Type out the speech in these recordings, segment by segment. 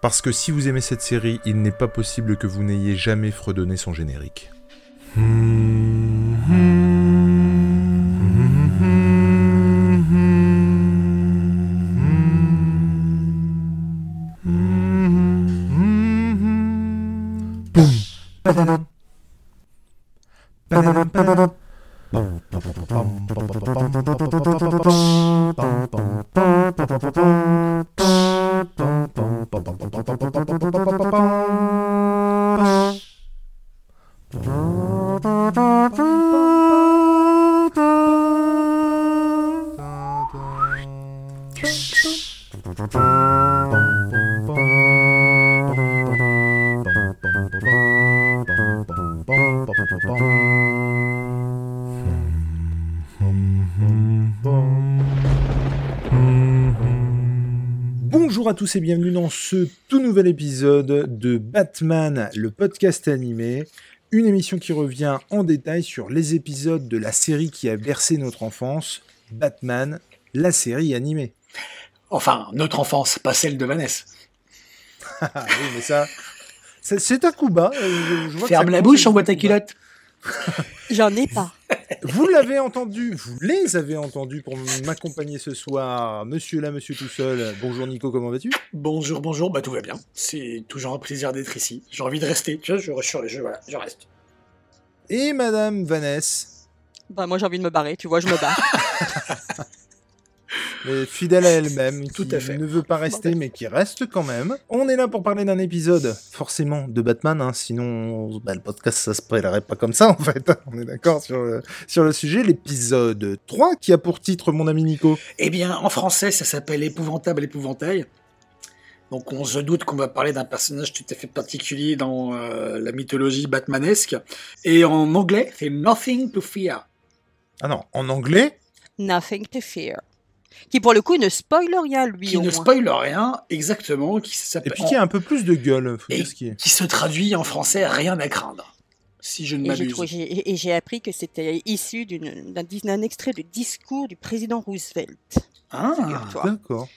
Parce que si vous aimez cette série, il n'est pas possible que vous n'ayez jamais fredonné son générique. Bonjour tous et bienvenue dans ce tout nouvel épisode de Batman, le podcast animé. Une émission qui revient en détail sur les épisodes de la série qui a bercé notre enfance, Batman, la série animée. Enfin, notre enfance, pas celle de Vanessa. Ah oui, mais ça, c'est- un coup bas. euh, je- je vois Ferme la bouche, envoie un ta culotte. J'en ai pas. Vous l'avez entendu, vous les avez entendus pour m'accompagner ce soir. Monsieur là, monsieur tout seul. Bonjour Nico, comment vas-tu? Bonjour, bonjour, bah tout va bien. C'est toujours un plaisir d'être ici. J'ai envie de rester, tu vois, je, je- voilà, je reste. Et Madame Vanessa, Bah, moi, j'ai envie de me barrer, tu vois, je me barre. mais fidèle à elle-même, Tout qui à fait. ne veut pas rester, mais qui reste quand même. On est là pour parler d'un épisode, forcément, de Batman, hein, sinon bah, le podcast ça se prélerait pas comme ça en fait. On est d'accord sur le, sur le sujet, l'épisode 3, qui a pour titre, mon ami Nico. Eh bien, en français, ça s'appelle Épouvantable Épouvantail. Donc on se doute qu'on va parler d'un personnage tout à fait particulier dans euh, la mythologie batmanesque. Et en anglais, c'est Nothing to Fear. Ah non, en anglais, Nothing to fear. Qui, pour le coup, ne spoil rien, lui, Qui au ne moins. spoil rien, exactement, qui et puis qui a un peu plus de gueule, faut Et- dire ce qui est. qui se traduit en français Rien à craindre. Si je ne m'abuse. et j'ai appris que c'était issu d'un extrait du discours du président Roosevelt, Ah, D'accord.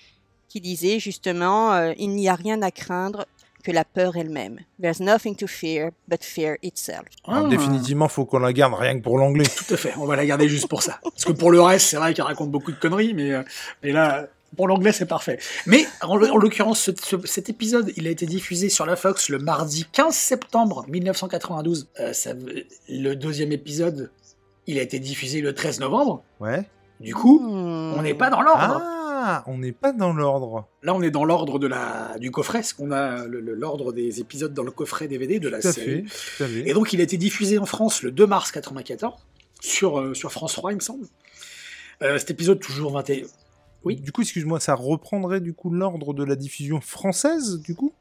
qui disait justement euh, Il n'y a rien à craindre que la peur elle-même. There's nothing to fear but fear itself. Alors, ah. définitivement, faut qu'on la garde rien que pour l'anglais. Tout à fait, on va la garder juste pour ça. Parce que pour le reste, c'est vrai qu'elle raconte beaucoup de conneries, mais, euh, mais là, pour l'anglais, c'est parfait. Mais en, en l'occurrence, ce- ce- cet épisode, il a été diffusé sur la Fox le mardi 15 septembre 1992. Euh, ça le deuxième épisode, il a été diffusé le 13 novembre. Ouais. Du coup, Hmm. on n'est pas dans l'ordre. Ah, on n'est pas dans l'ordre. Là, on est dans l'ordre de la du coffret, parce qu'on a l'ordre des épisodes dans le coffret DVD de la Tout série. fait. Tout à fait. Et donc, il a été diffusé en France le 2 mars 94 sur, euh, sur France 3, il me semble. Euh, cet épisode, toujours 21. oui. Du coup, excuse-moi, ça reprendrait du coup l'ordre de la diffusion française, du coup?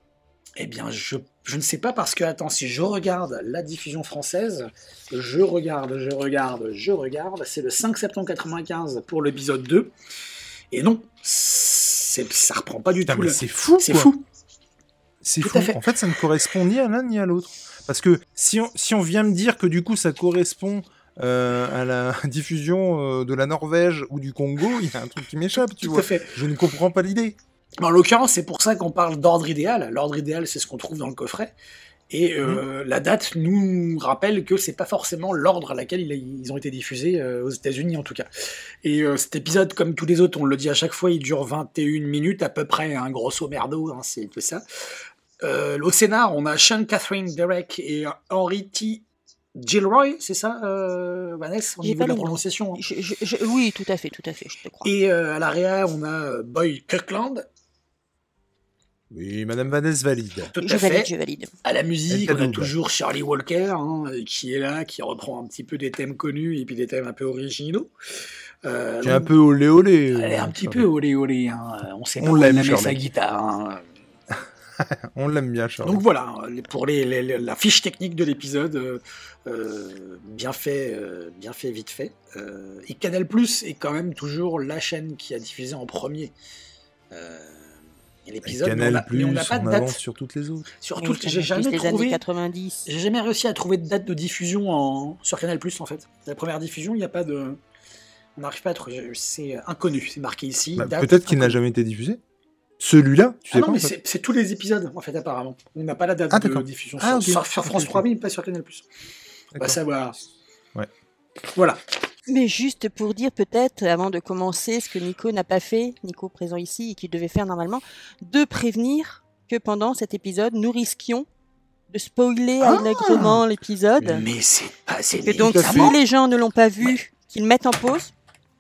Eh bien, je, je ne sais pas parce que, attends, si je regarde la diffusion française, je regarde, je regarde, je regarde, c'est le 5 septembre 95 pour l'épisode 2. Et non, ça reprend pas du Putain, tout. le- c'est fou, C'est fou. C'est fou. fait. En fait, ça ne correspond ni à l'un ni à l'autre. Parce que si on, si on vient me dire que du coup ça correspond euh, à la diffusion euh, de la Norvège ou du Congo, il y a un truc qui m'échappe, tu Tout vois. à fait. Je ne comprends pas l'idée. En l'occurrence, c'est pour ça qu'on parle d'ordre idéal. L'ordre idéal, c'est ce qu'on trouve dans le coffret. Et euh, la date nous rappelle que c'est pas forcément l'ordre à laquelle ils ont été diffusés euh, aux États-Unis en tout cas. Et euh, cet épisode, comme tous les autres, on le dit à chaque fois, il dure 21 minutes à peu près, un grosso merdo, hein, c'est tout ça. Au scénar, on a Sean Catherine Derek et Henry T. Gilroy, c'est ça, euh, Vanessa, au niveau de la prononciation. hein. Je- je- je- oui, tout à fait, tout à fait, je te crois. Et à la réa, on a Boy Kirkland, Oui, Madame Vanessa valide. tout je à fait. valide, je valide. À la musique, on a toujours Charlie Walker, hein, qui est là, qui reprend un petit peu des thèmes connus et puis des thèmes un peu originaux. Euh, J'ai un peu olé olé. elle est un petit peu olé olé. Hein. On sait pas On où l'aime, elle met sa guitare. hein. On l'aime bien, Charles. Donc voilà, pour les, les- les- la fiche technique de l'épisode, euh, euh, bien fait, euh, bien fait, vite fait. Euh, et Canal Plus est quand même toujours la chaîne qui a diffusé en premier. Et l'épisode, Canal a- mais on Plus, n'a pas de date. sur toutes les autres. Surtout, Oui, j'ai jamais les trouvé. années 90. J'ai jamais réussi à trouver de date de diffusion en... sur Canal Plus en fait. La première diffusion, il n'y a pas de. On n'arrive pas à trouver. C'est inconnu, c'est marqué ici. Bah, Peut-être qu'il n'a jamais été diffusé. Celui-là tu Ah sais non, pas, mais c'est tous les épisodes, en fait, apparemment. On n'a pas la date Ah, de diffusion Ah, sur, sur- sur France Ok, 3, mais pas sur Canal+. Bah, D'accord. ça va. Ouais. Voilà. Mais juste pour dire peut-être, avant de commencer, ce que Nico n'a pas fait, Nico présent ici, et qu'il devait faire normalement, de prévenir que pendant cet épisode, nous risquions de spoiler Ah allègrement l'épisode. Mais c'est pas... C'est Et donc, si les gens ne l'ont pas vu, qu'ils mettent en pause,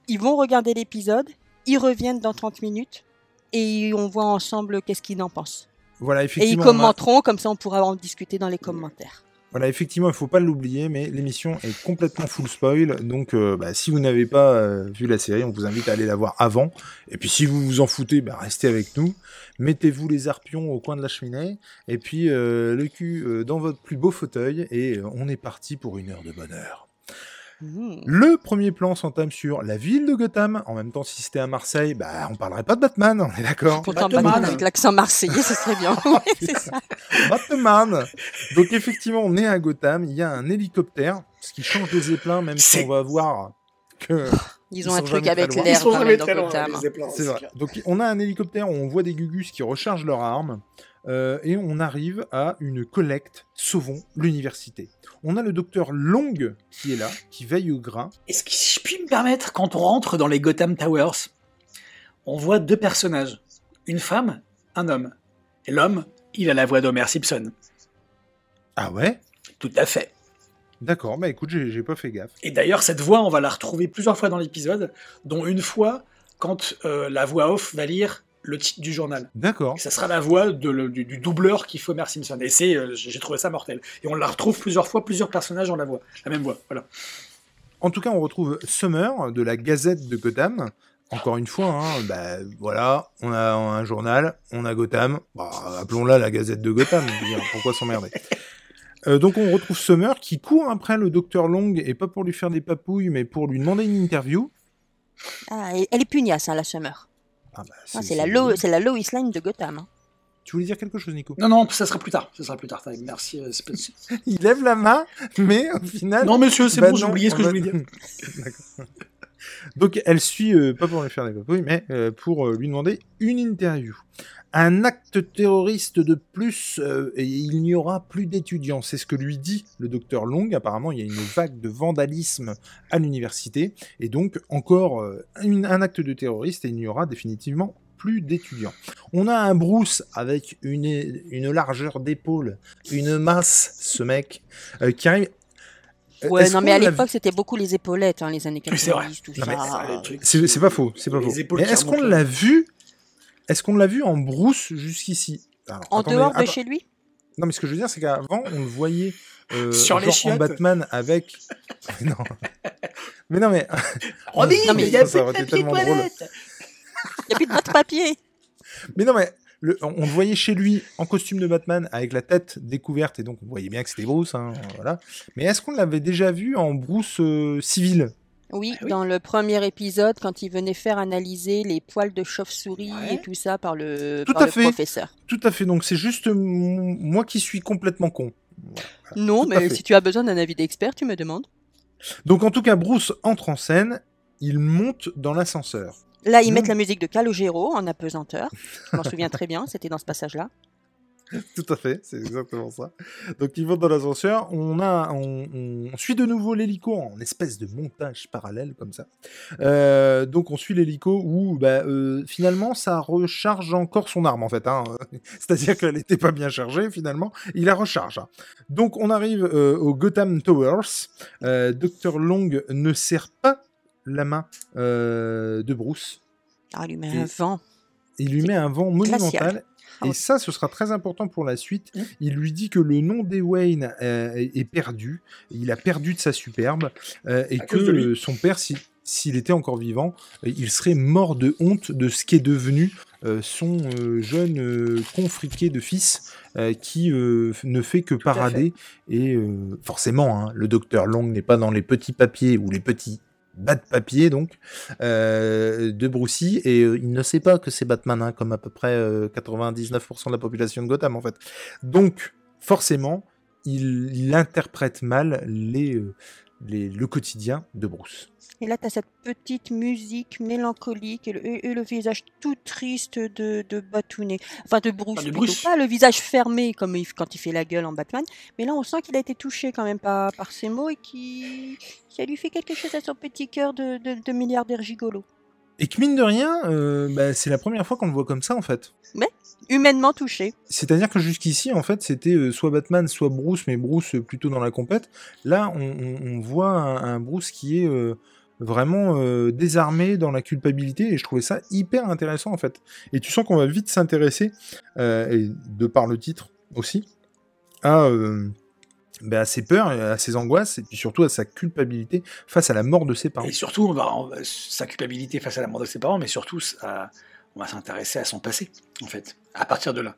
ils vont regarder l'épisode, ils reviennent dans 30 minutes, et on voit ensemble qu'est-ce qu'ils en pensent. Voilà, Et ils effectivement. on a- commenteront, comme ça on pourra en discuter dans les commentaires. Voilà, effectivement, il faut pas l'oublier, mais l'émission est complètement full spoil. Donc, euh, bah, si vous n'avez pas euh, vu la série, on vous invite à aller la voir avant. Et puis, si vous vous en foutez, bah, restez avec nous. Mettez-vous les arpions au coin de la cheminée. Et puis, euh, le cul dans votre plus beau fauteuil. Et on est parti pour une heure de bonheur. Mmh. Le premier plan s'entame sur la ville de Gotham. En même temps, si c'était à Marseille, bah, on parlerait pas de Batman, on est d'accord Pourtant, Batman. Batman avec l'accent marseillais, ce serait bien. Ouais, c'est ça. Batman Donc effectivement, on est à Gotham, il y a un hélicoptère, ce qui change des zeppelins, même si on va voir que... Ils ont Ils un truc avec loin. Ils l'air sont jamais très loin, Gotham. les Zeppelins, C'est vrai. Donc on a un hélicoptère où on voit des gugus qui rechargent leurs armes, euh, et on arrive à une collecte Sauvons l'université. On a le docteur Long qui est là, qui veille au grain. Est-ce que si je puis me permettre, quand on rentre dans les Gotham Towers, on voit deux personnages. Une femme, un homme. Et l'homme, il a la voix d'Homer Simpson. Ah ouais? Tout à fait. D'accord, bah écoute, j'ai pas fait gaffe. Et d'ailleurs, cette voix, on va la retrouver plusieurs fois dans l'épisode, dont une fois quand euh, la voix off va lire le titre du journal. D'accord. Ça sera la voix de le- du, du doubleur qui fait Homer Simpson. Et c'est, euh, j'ai trouvé ça mortel. Et on la retrouve plusieurs fois, plusieurs personnages ont la voix, la même voix. Voilà. En tout cas, on retrouve Summer de la Gazette de Gotham. Encore une fois, hein, bah, voilà, on a un journal, on a Gotham. Bah, appelons-la la Gazette de Gotham. pourquoi s'emmerder Euh, donc on retrouve Summer qui court après le docteur Long et pas pour lui faire des papouilles mais pour lui demander une interview. Ah, elle est pugnace, hein, la Summer. Ah, bah, Ah, c'est la, Lo- c'est la Lois Lane de Gotham. hein. Tu voulais dire quelque chose Nico? Non, non, ça sera plus tard. Ça sera plus tard. Merci. euh, Il lève la main mais au final... non, monsieur, c'est Bah bon, j'ai non, oublié ce que je voulais dire. D'accord. Donc elle suit, euh, pas pour lui faire des papouilles, mais euh, pour euh, lui demander une interview. Un acte terroriste de plus et il n'y aura plus d'étudiants. C'est ce que lui dit le docteur Long. Apparemment, il y a une vague de vandalisme à l'université. Et donc, encore un acte de terroriste et il n'y aura définitivement plus d'étudiants. On a un Bruce avec une, une largeur d'épaule, une masse, ce mec, qui arrive... Euh, Ouais, est-ce non, qu'on mais à l'a l'époque, c'était beaucoup les épaulettes, hein, les années Oui, c'est vrai. 90, tout Non, mais ça. ça, les trucs. C'est pas faux, c'est pas Les faux. Mais est-ce qu'on l'a vu Est-ce qu'on l'a vu en brousse jusqu'ici? En attendez, dehors de chez lui? Non, mais ce que je veux dire, c'est qu'avant, on le voyait euh, Sur les en. Batman avec. Mais non. mais non, mais Robin, il y a plus de papier toilette. Il n'y a plus de boîte papier. mais non, mais le- on, on le voyait chez lui en costume de Batman avec la tête découverte et donc on voyait bien que c'était Bruce, hein, voilà. Mais est-ce qu'on l'avait déjà vu en Bruce euh, civil? Oui, Ah oui. dans le premier épisode, quand il venait faire analyser les poils de chauve-souris Ouais. et tout ça par le, Tout par à le fait. professeur. Tout à fait. Donc c'est juste moi qui suis complètement con. Voilà. Non, Tout mais si tu as besoin d'un avis d'expert, tu me demandes. Donc en tout cas, Bruce entre en scène. Il monte dans l'ascenseur. Là, ils mettent la musique de Calogero en apesanteur. Je m'en souviens très bien, c'était dans ce passage-là. Tout à fait, c'est exactement ça. Donc ils vont dans l'ascenseur, on a, on, on suit de nouveau l'hélico en espèce de montage parallèle comme ça. Euh, donc on suit l'hélico où bah, euh, finalement ça recharge encore son arme en fait. hein. C'est-à-dire qu'elle n'était pas bien chargée finalement, il la recharge. hein. Donc on arrive euh, au Gotham Towers. Dr Long ne serre pas la main euh, de Bruce. Ah, lui met Et- un vent. Il lui met un vent monumental. Ah Et ça, ce sera très important pour la suite. Mm. Il lui dit que le nom d'Ewayn euh, est perdu. Il a perdu de sa superbe. euh, et À que son père, si- s'il était encore vivant, il serait mort de honte de ce qu'est devenu euh, son euh, jeune euh, confriqué de fils euh, qui euh, ne fait que parader. Et euh, forcément, hein, le docteur Long n'est pas dans les petits papiers ou les petits bas de papier donc euh, de Brucey et euh, il ne sait pas que c'est Batman hein, comme à peu près euh, 99% de la population de Gotham en fait. Donc forcément il, il interprète mal les euh, les- le quotidien de Bruce. Et là, tu as cette petite musique mélancolique et le, et le visage tout triste de, de Batounet. Enfin, de Bruce. Ah, de. Bruce. Pas le visage fermé comme il- quand il fait la gueule en Batman. Mais là, on sent qu'il a été touché quand même par, par ces mots et qui ça lui fait quelque chose à son petit cœur de, de, de milliardaire gigolo. Et que mine de rien, euh, bah, c'est la première fois qu'on le voit comme ça en fait. Humainement touché. C'est-à-dire que jusqu'ici, en fait, c'était euh, soit Batman, soit Bruce, mais Bruce euh, plutôt dans la compète. Là, on, on- on voit un, un Bruce qui est euh, vraiment euh, désarmé dans la culpabilité, et je trouvais ça hyper intéressant, en fait. Et tu sens qu'on va vite s'intéresser, euh, et de par le titre aussi, à, euh, bah, à ses peurs, à ses angoisses, et puis surtout à sa culpabilité face à la mort de ses parents. Et surtout, on va, on va- sa culpabilité face à la mort de ses parents, mais surtout, ça- on va s'intéresser à son passé, en fait, à partir de là.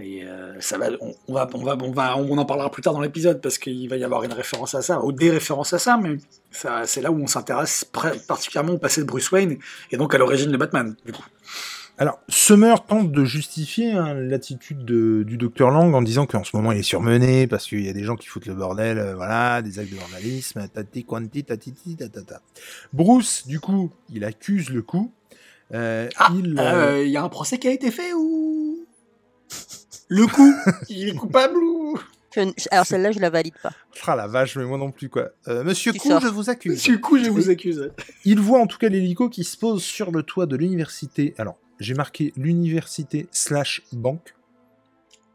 Et euh, ça va, on, va, on va, on va, on en parlera plus tard dans l'épisode parce qu'il va y avoir une référence à ça, ou des références à ça, mais c'est là où on s'intéresse particulièrement au passé de Bruce Wayne et donc à l'origine de Batman. Du coup. Alors, Summer tente de justifier hein, l'attitude de- du docteur Lang en disant qu'en ce moment il est surmené parce qu'il y a des gens qui foutent le bordel, euh, voilà, des actes de vandalisme, tati quanti, tatiti, tatata. Bruce, du coup, il accuse le coup. Euh, Ah, il, il euh, y a un procès qui a été fait ou? Le coup, il est coupable ou? Je alors celle-là, je la valide pas. Ah la vache, mais moi non plus quoi. Euh, Monsieur Tu Coup, sors. je vous accuse. Du coup, je vous accuse. Il voit en tout cas l'hélico qui se pose sur le toit de l'université. Alors, j'ai marqué l'université slash banque.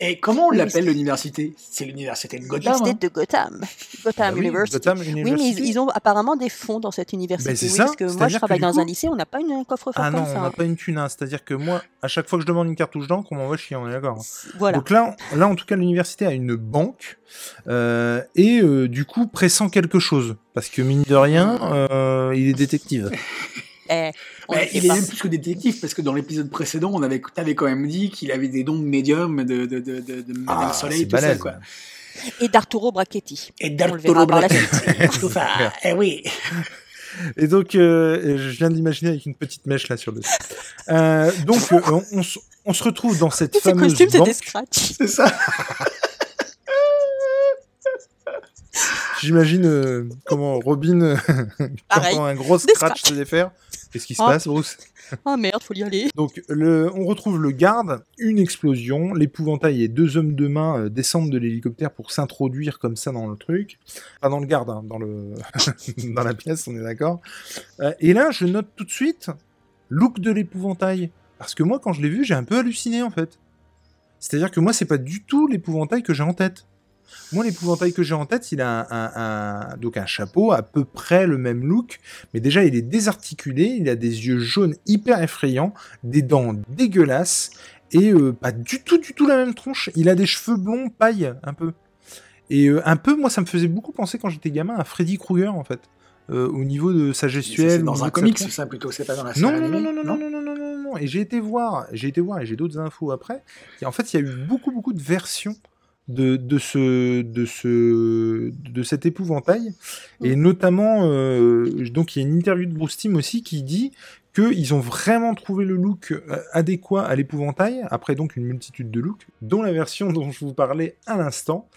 Et comment on Oui, l'appelle l'université? C'est l'université de Gotham. L'université hein de Gotham. Gotham Bah oui, University. Gotham Oui, mais ils, ils ont apparemment des fonds dans cette université. Ben, c'est oui, ça, parce que moi, je travaille dans coup- un lycée, on n'a pas une, un coffre-fort Ah non, on n'a pas une thune, hein. c'est-à-dire que moi, à chaque fois que je demande une cartouche d'encre, on m'envoie chier, on est d'accord. hein. Voilà. Donc là, là, en tout cas, l'université a une banque euh, et euh, du coup pressent quelque chose parce que mine de rien, euh, il est détective. Eh, il est même plus que détective, parce que dans l'épisode précédent, on avait, t'avais quand même dit qu'il avait des dons de médium, de, de, de, de, de Madame Ah, Soleil, tout ça, quoi. Et d'Arturo Brachetti. Et d'Arturo Brachetti. Tout ça, eh oui. Et donc, euh, je viens d'imaginer avec une petite mèche là sur le. Euh, donc, euh, on, on se- on se retrouve dans cette Tous ces fameuse costumes, c'est banque. des scratchs. C'est ça. J'imagine euh, comment Robin prend un gros scratch se défaire. Qu'est-ce qui se Oh. passe, Bruce? Oh merde, faut y aller. Donc, le, on retrouve le garde, une explosion, l'épouvantail et deux hommes de main euh, descendent de l'hélicoptère pour s'introduire comme ça dans le truc. Pas dans le garde, hein, dans, le dans la pièce, on est d'accord. Euh, et là, je note tout de suite look de l'épouvantail. Parce que moi, quand je l'ai vu, j'ai un peu halluciné en fait. C'est-à-dire que moi, c'est pas du tout l'épouvantail que j'ai en tête. Moi, l'épouvantail que j'ai en tête, il a un, un- un- donc un chapeau à peu près le même look, mais déjà il est désarticulé, il a des yeux jaunes hyper effrayants, des dents dégueulasses et euh, pas du tout, du tout la même tronche. Il a des cheveux blonds paille un peu. Et euh, un peu, moi, ça me faisait beaucoup penser quand j'étais gamin à Freddy Krueger en fait, euh, au niveau de sa C'est gestuelle. au dans un comics, ça, plutôt, c'est pas dans la série non, non, non, non, non, non, non, non, non, non. Et j'ai été voir, j'ai été voir, et j'ai d'autres infos après. Et en fait, il y a eu beaucoup, beaucoup de versions de, de ce, de ce, de cet épouvantail. Et notamment, euh, donc il y a une interview de Bruce Timm aussi qui dit qu'ils ont vraiment trouvé le look euh, adéquat à l'épouvantail, après donc une multitude de looks, dont la version dont je vous parlais à l'instant.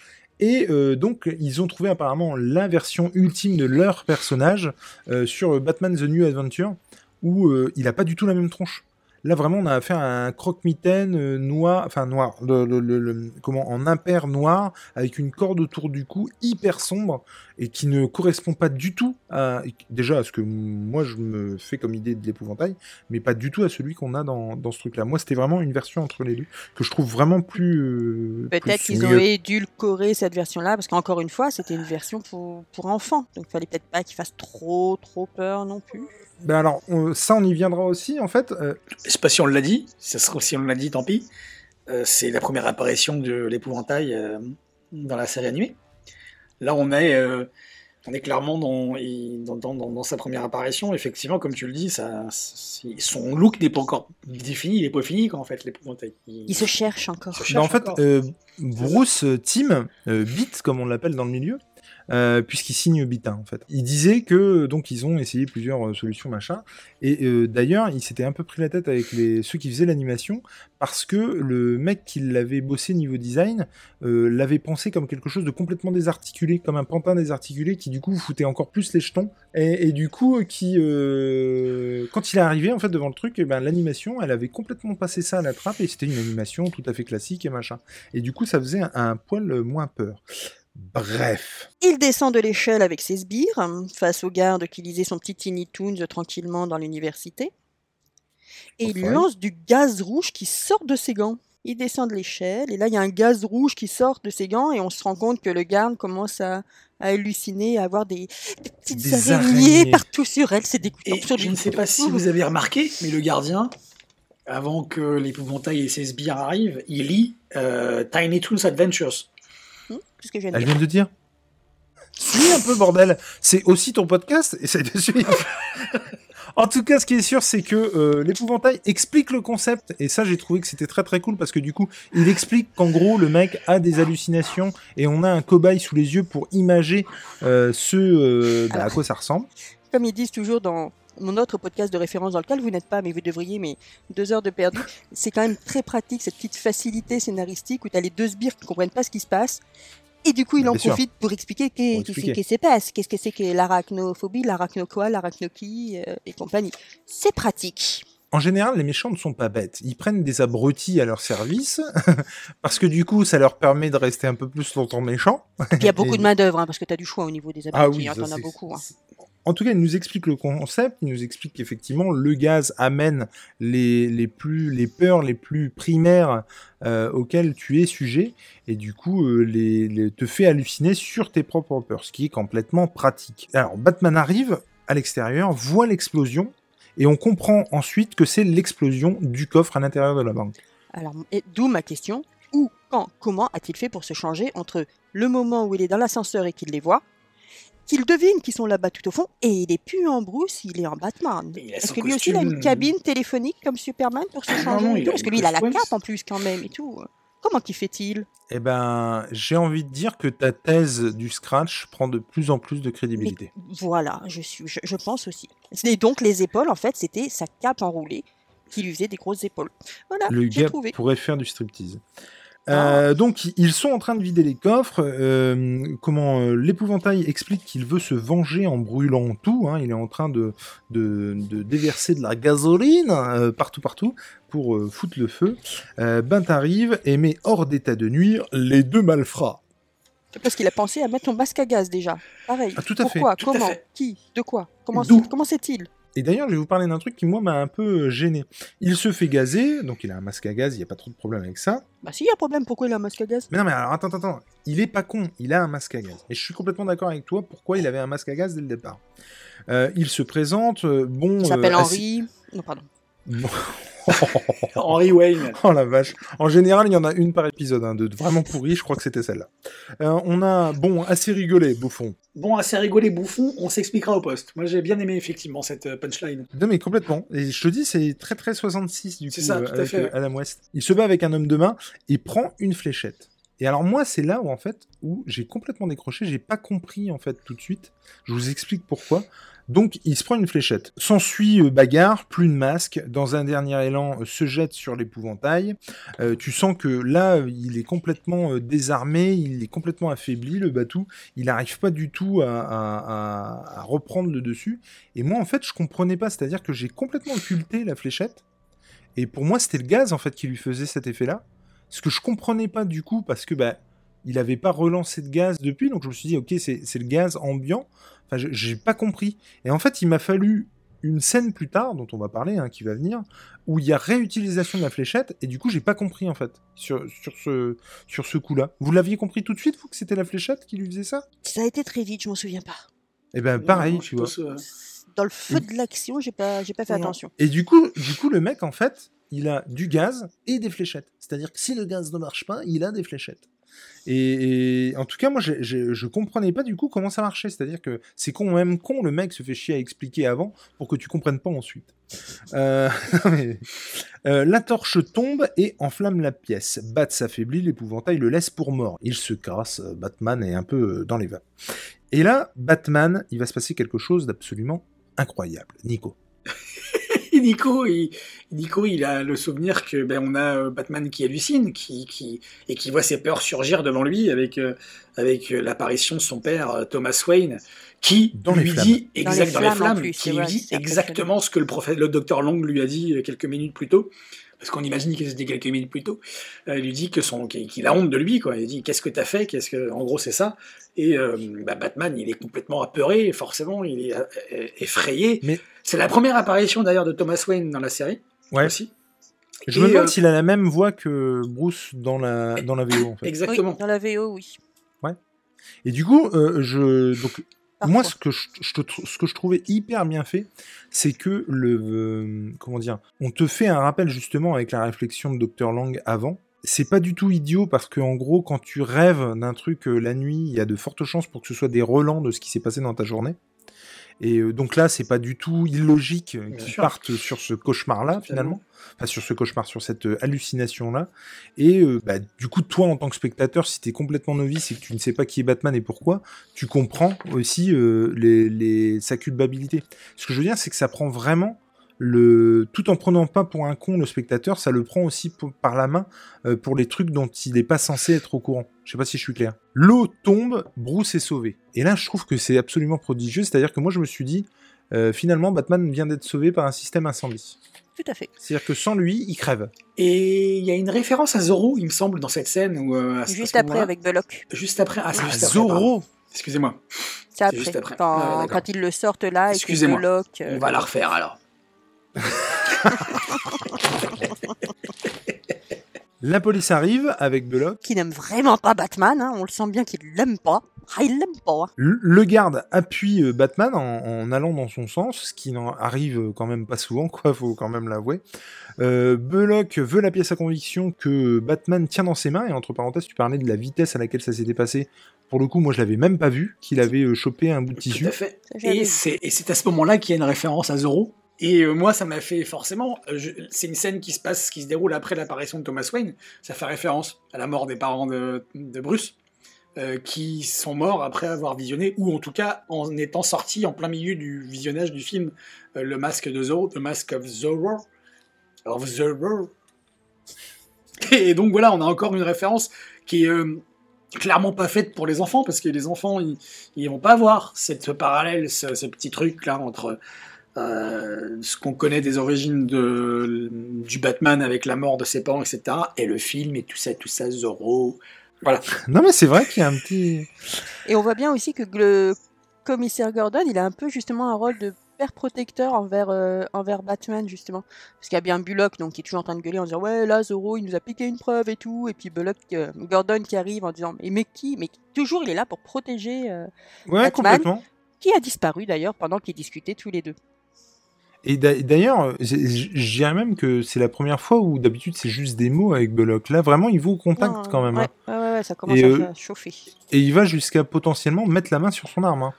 Et euh, donc, ils ont trouvé apparemment la version ultime de leur personnage euh, sur Batman The New Adventure, où il a pas du tout la même tronche. Là, vraiment, on a affaire à un croque-mitaine euh, noir, enfin noir, le, le- le- le- comment, en impair noir, avec une corde autour du cou, hyper sombre, et qui ne correspond pas du tout à, déjà à ce que moi je me fais comme idée de l'épouvantail, mais pas du tout à celui qu'on a dans, dans ce truc-là. Moi, c'était vraiment une version entre les deux, que je trouve vraiment plus. euh, Peut-être qu'ils ont édulcoré cette version-là, parce qu'encore une fois, c'était une version pour, pour enfants. Donc, il fallait peut-être pas qu'il fasse trop, trop peur non plus. Ben alors, on- ça, on y viendra aussi, en fait. euh, Je sais pas si on l'a dit, ça sera- si on l'a dit, tant pis. Euh, c'est la première apparition de l'épouvantail euh, dans la série animée. Là, on est, euh, on est clairement dans, dans, dans- dans- dans sa première apparition. Effectivement, comme tu le dis, ça, son look n'est pas encore défini, il n'est pas fini, quoi, en fait, l'épouvantail. Il, Il se cherche encore. se Ben, en fait, encore. euh, Bruce Tim, euh, Beat, comme on l'appelle dans le milieu, euh, puisqu'il signe Bitin en fait. Il disait que donc ils ont essayé plusieurs euh, solutions machin, et euh, d'ailleurs il s'était un peu pris la tête avec les ceux qui faisaient l'animation parce que le mec qui l'avait bossé niveau design euh, l'avait pensé comme quelque chose de complètement désarticulé, comme un pantin désarticulé qui du coup foutait encore plus les jetons, et, et du coup euh, qui euh, quand il est arrivé en fait devant le truc, eh ben l'animation elle avait complètement passé ça à la trappe et c'était une animation tout à fait classique et machin. Et du coup ça faisait un, un poil moins peur. Bref. Il descend de l'échelle avec ses sbires, face au garde qui lisait son petit Tiny Toons tranquillement dans l'université. Et il lance du gaz rouge qui sort de ses gants. Il descend de l'échelle, et là, il y a un gaz rouge qui sort de ses gants, et on se rend compte que le garde commence à, à halluciner, à avoir des, des petites Des araignées, araignées. partout sur elle. C'est dégoûtant. Je ne sais pas si vous avez remarqué, mais le gardien, avant que l'épouvantail et ses sbires arrivent, il lit euh, Tiny Toons Adventures. Que je viens de Elle dire vient de dire. Suis un peu bordel. C'est aussi ton podcast. Essaye de suivre. en tout cas, ce qui est sûr, c'est que euh, l'épouvantail explique le concept. Et ça, j'ai trouvé que c'était très très cool parce que du coup, il explique qu'en gros, le mec a des hallucinations et on a un cobaye sous les yeux pour imager euh, ce euh, bah, à quoi ça ressemble. Comme ils disent toujours dans mon autre podcast de référence dans lequel vous n'êtes pas, mais vous devriez, mais deux heures de perdu, c'est quand même très pratique cette petite facilité scénaristique où tu as les deux sbires qui comprennent pas ce qui se passe. Et du coup, il en profite pour expliquer Pour qu'est- expliquer. qu'est-ce qui se passe, qu'est-ce que c'est que l'arachnophobie, l'arachno quoi, l'arachno qui, euh, et compagnie. C'est pratique. En général, les méchants ne sont pas bêtes. Ils prennent des abrutis à leur service parce que du coup, ça leur permet de rester un peu plus longtemps méchants. Il y a beaucoup Et- de main-d'œuvre, hein, parce que tu as du choix au niveau des Ah abrutis, oui, hein, t'en as beaucoup. hein. En tout cas, il nous explique le concept, il nous explique qu'effectivement le gaz amène les, plus les peurs les plus primaires euh, auxquelles tu es sujet et du coup euh, te fait halluciner sur tes propres peurs, ce qui est complètement pratique. Alors Batman arrive à l'extérieur, voit l'explosion et on comprend ensuite que c'est l'explosion du coffre à l'intérieur de la banque. Alors, d'où ma question où, quand, comment a-t-il fait pour se changer entre le moment où il est dans l'ascenseur et qu'il les voit, qu'il devine qu'ils sont là-bas tout au fond, et il est plus en Bruce, il est en Batman Est-ce son que lui aussi il a une cabine téléphonique comme Superman pour se Ah changer non, et il tout a Parce que lui il a la cape en plus quand même et tout. Comment qu'il fait-il? Eh ben, j'ai envie de dire que ta thèse du scratch prend de plus en plus de crédibilité. Voilà, je, suis, je, je pense aussi. Et donc les épaules, en fait, c'était sa cape enroulée qui lui faisait des grosses épaules. Voilà, Le gars trouvé. pourrait faire du striptease. Ah. Euh, donc ils sont en train de vider les coffres. euh, comment euh, l'épouvantail explique qu'il veut se venger en brûlant tout. hein, il est en train de, de, de déverser de la gasoline euh, partout partout pour euh, foutre le feu. Euh, Bint arrive et met hors d'état de nuire les deux malfrats. Parce qu'il a pensé à mettre son masque à gaz déjà. Pareil. Ah, tout à fait, Pourquoi? À Comment? fait. Qui? De quoi? Comment c'est- Comment c'est-il Et d'ailleurs, je vais vous parler d'un truc qui moi m'a un peu euh, gêné. Il se fait gazer, donc il a un masque à gaz, il n'y a pas trop de problème avec ça. Bah si, il y a un problème, pourquoi il a un masque à gaz? Mais non, mais alors attends, attends, attends. Il est pas con, il a un masque à gaz. Et je suis complètement d'accord avec toi pourquoi il avait un masque à gaz dès le départ. Euh, il se présente, euh, bon. Il s'appelle euh, Henri. Non, pardon. Henry Wayne. oh la vache. En général, il y en a une par épisode, hein, de vraiment pourri, je crois que c'était celle-là. Euh, on a, bon, assez rigolé, bouffon. Bon, assez rigolé bouffon, on s'expliquera au poste. Moi j'ai bien aimé effectivement cette euh, punchline. Non, mais complètement. Et je te dis, c'est très très 66 du coup, C'est ça, euh, tout à avec fait. euh, Adam West. Il se bat avec un homme de main et prend une fléchette. Et alors moi, c'est là où en fait, où j'ai complètement décroché, j'ai pas compris en fait tout de suite. Je vous explique pourquoi. Donc, il se prend une fléchette. S'ensuit euh, bagarre, plus de masque. Dans un dernier élan, euh, se jette sur l'épouvantail. Euh, tu sens que là, il est complètement désarmé, il est complètement affaibli, le Batou. Il n'arrive pas du tout à reprendre le dessus. Et moi, en fait, je comprenais pas. C'est-à-dire que j'ai complètement occulté la fléchette. Et pour moi, c'était le gaz, en fait, qui lui faisait cet effet-là. Ce que je comprenais pas, du coup, parce que, bah, il avait pas relancé de gaz depuis. Donc, je me suis dit, ok, c'est le gaz ambiant. Enfin, je- j'ai pas compris. Et en fait, il m'a fallu une scène plus tard, dont on va parler, hein, qui va venir, où il y a réutilisation de la fléchette, et du coup, j'ai pas compris, en fait, sur, sur ce, sur ce coup-là. Vous l'aviez compris tout de suite, vous, que c'était la fléchette qui lui faisait ça? Ça a été très vite, je m'en souviens pas. Eh ben, pareil, Non, tu vois. Dans le feu de l'action, j'ai pas, j'ai pas fait Non. attention. Et du coup, du coup, le mec, en fait, il a du gaz et des fléchettes. C'est-à-dire que si le gaz ne marche pas, il a des fléchettes. Et, en tout cas, moi, je comprenais pas du coup comment ça marchait. C'est-à-dire que c'est con, même con, le mec se fait chier à expliquer avant pour que tu comprennes pas ensuite. Euh, Euh, la torche tombe et enflamme la pièce. Bat s'affaiblit, l'épouvantail le laisse pour mort. Il se casse, euh, Batman est un peu dans les vapes. Et là, Batman, il va se passer quelque chose d'absolument incroyable. Nico. Nico, il, Nico, il a le souvenir que ben on a euh, Batman qui hallucine, qui, qui et qui voit ses peurs surgir devant lui avec euh, avec euh, l'apparition de son père Thomas Wayne, qui Dans lui dit Dans exact les dans les flammes, plus, qui lui vrai, dit exactement ce que le prophète, le docteur Long lui a dit quelques minutes plus tôt. Parce qu'on imagine qu'il c'était quelques minutes plus tôt. Euh, il lui dit que son, qu'il a honte de lui, quoi. Il dit qu'est-ce que t'as fait, qu'est-ce que, en gros c'est ça. Et euh, bah, Batman, il est complètement apeuré, forcément, il est effrayé. Mais- C'est la première apparition d'ailleurs de Thomas Wayne dans la série Ouais. aussi. Je me demande euh, s'il a la même voix que Bruce dans la, dans la VO, en fait. Exactement. Oui, dans la VO, oui. Et du coup, euh, je, donc, Parfois. moi, ce que, je, je te ce que je trouvais hyper bien fait, c'est que le, euh, comment dire, on te fait un rappel justement avec la réflexion de Dr Lang avant. C'est pas du tout idiot parce que en gros, quand tu rêves d'un truc euh, la nuit, il y a de fortes chances pour que ce soit des relents de ce qui s'est passé dans ta journée. Et euh, donc là, c'est pas du tout illogique euh, qu'ils partent sur ce cauchemar-là finalement, enfin sur ce cauchemar, sur cette euh, hallucination-là. Et euh, bah, du coup, toi, en tant que spectateur, si t'es complètement novice et que tu ne sais pas qui est Batman et pourquoi, tu comprends aussi euh, les, les- sa culpabilité. Ce que je veux dire, c'est que ça prend vraiment le, tout en prenant pas pour un con le spectateur, ça le prend aussi pour- par la main euh, pour les trucs dont il n'est pas censé être au courant. Je sais pas si je suis clair. L'eau tombe, Bruce est sauvé. Et là, je trouve que c'est absolument prodigieux. C'est-à-dire que moi, je me suis dit, euh, finalement, Batman vient d'être sauvé par un système incendie. Tout à fait. C'est-à-dire que sans lui, il crève. Et il y a une référence à Zorro, il me semble, dans cette scène où euh, Juste après avec Belloc. Juste après. Ah, c'est Ah, juste après. pardon. Zorro Excusez-moi. C'est après. juste après. Quand, Ah, ils le sortent là, et que Excusez-moi. Belloc. euh, On va la refaire alors. La police arrive avec Belloc. Qui n'aime vraiment pas Batman, hein, on le sent bien qu'il l'aime pas. Ah, il l'aime pas. Le le garde appuie euh, Batman en, en allant dans son sens, ce qui n'en arrive euh, quand même pas souvent, quoi, faut quand même l'avouer. Euh, Belloc veut la pièce à conviction que Batman tient dans ses mains, et entre parenthèses, tu parlais de la vitesse à laquelle ça s'était passé. Pour le coup, moi je l'avais même pas vu, qu'il avait euh, chopé un bout de tissu. Tout à fait. Et c'est et c'est à ce moment-là qu'il y a une référence à Zorro. Et euh, moi, ça m'a fait forcément. euh, c'est une scène qui se passe, qui se déroule après l'apparition de Thomas Wayne. Ça fait référence à la mort des parents de, Bruce, euh, qui sont morts après avoir visionné, ou en tout cas en étant sortis en plein milieu du visionnage du film Le Masque de Zorro, The Mask of Zorro. Of Zorro. Et donc voilà, on a encore une référence qui est clairement pas faite pour les enfants, parce que les enfants, ils, ils vont pas voir cette parallèle, ce, ce petit truc là entre euh, ce qu'on connaît des origines de, du Batman avec la mort de ses parents, etc., et le film et tout ça, tout ça, Zorro. Voilà. Non mais c'est vrai qu'il y a un petit... Et on voit bien aussi que le commissaire Gordon, il a un peu justement un rôle de père protecteur envers, euh, envers Batman, justement. Parce qu'il y a bien Bullock donc, qui est toujours en train de gueuler en disant Ouais, là, Zorro, il nous a piqué une preuve et tout. Et puis Bullock, euh, Gordon qui arrive en disant Mais, mais qui Mais toujours, il est là pour protéger. euh, Ouais, Batman. complètement. qui a disparu d'ailleurs pendant qu'ils discutaient tous les deux. Et d'a- d'ailleurs, je dirais même que c'est la première fois où d'habitude c'est juste des mots avec Belloc. Là, vraiment, il va au contact Non, quand même. ouais, hein. ouais, ouais, ouais, ça commence Et, à fa- chauffer. Et il va jusqu'à potentiellement mettre la main sur son arme. hein.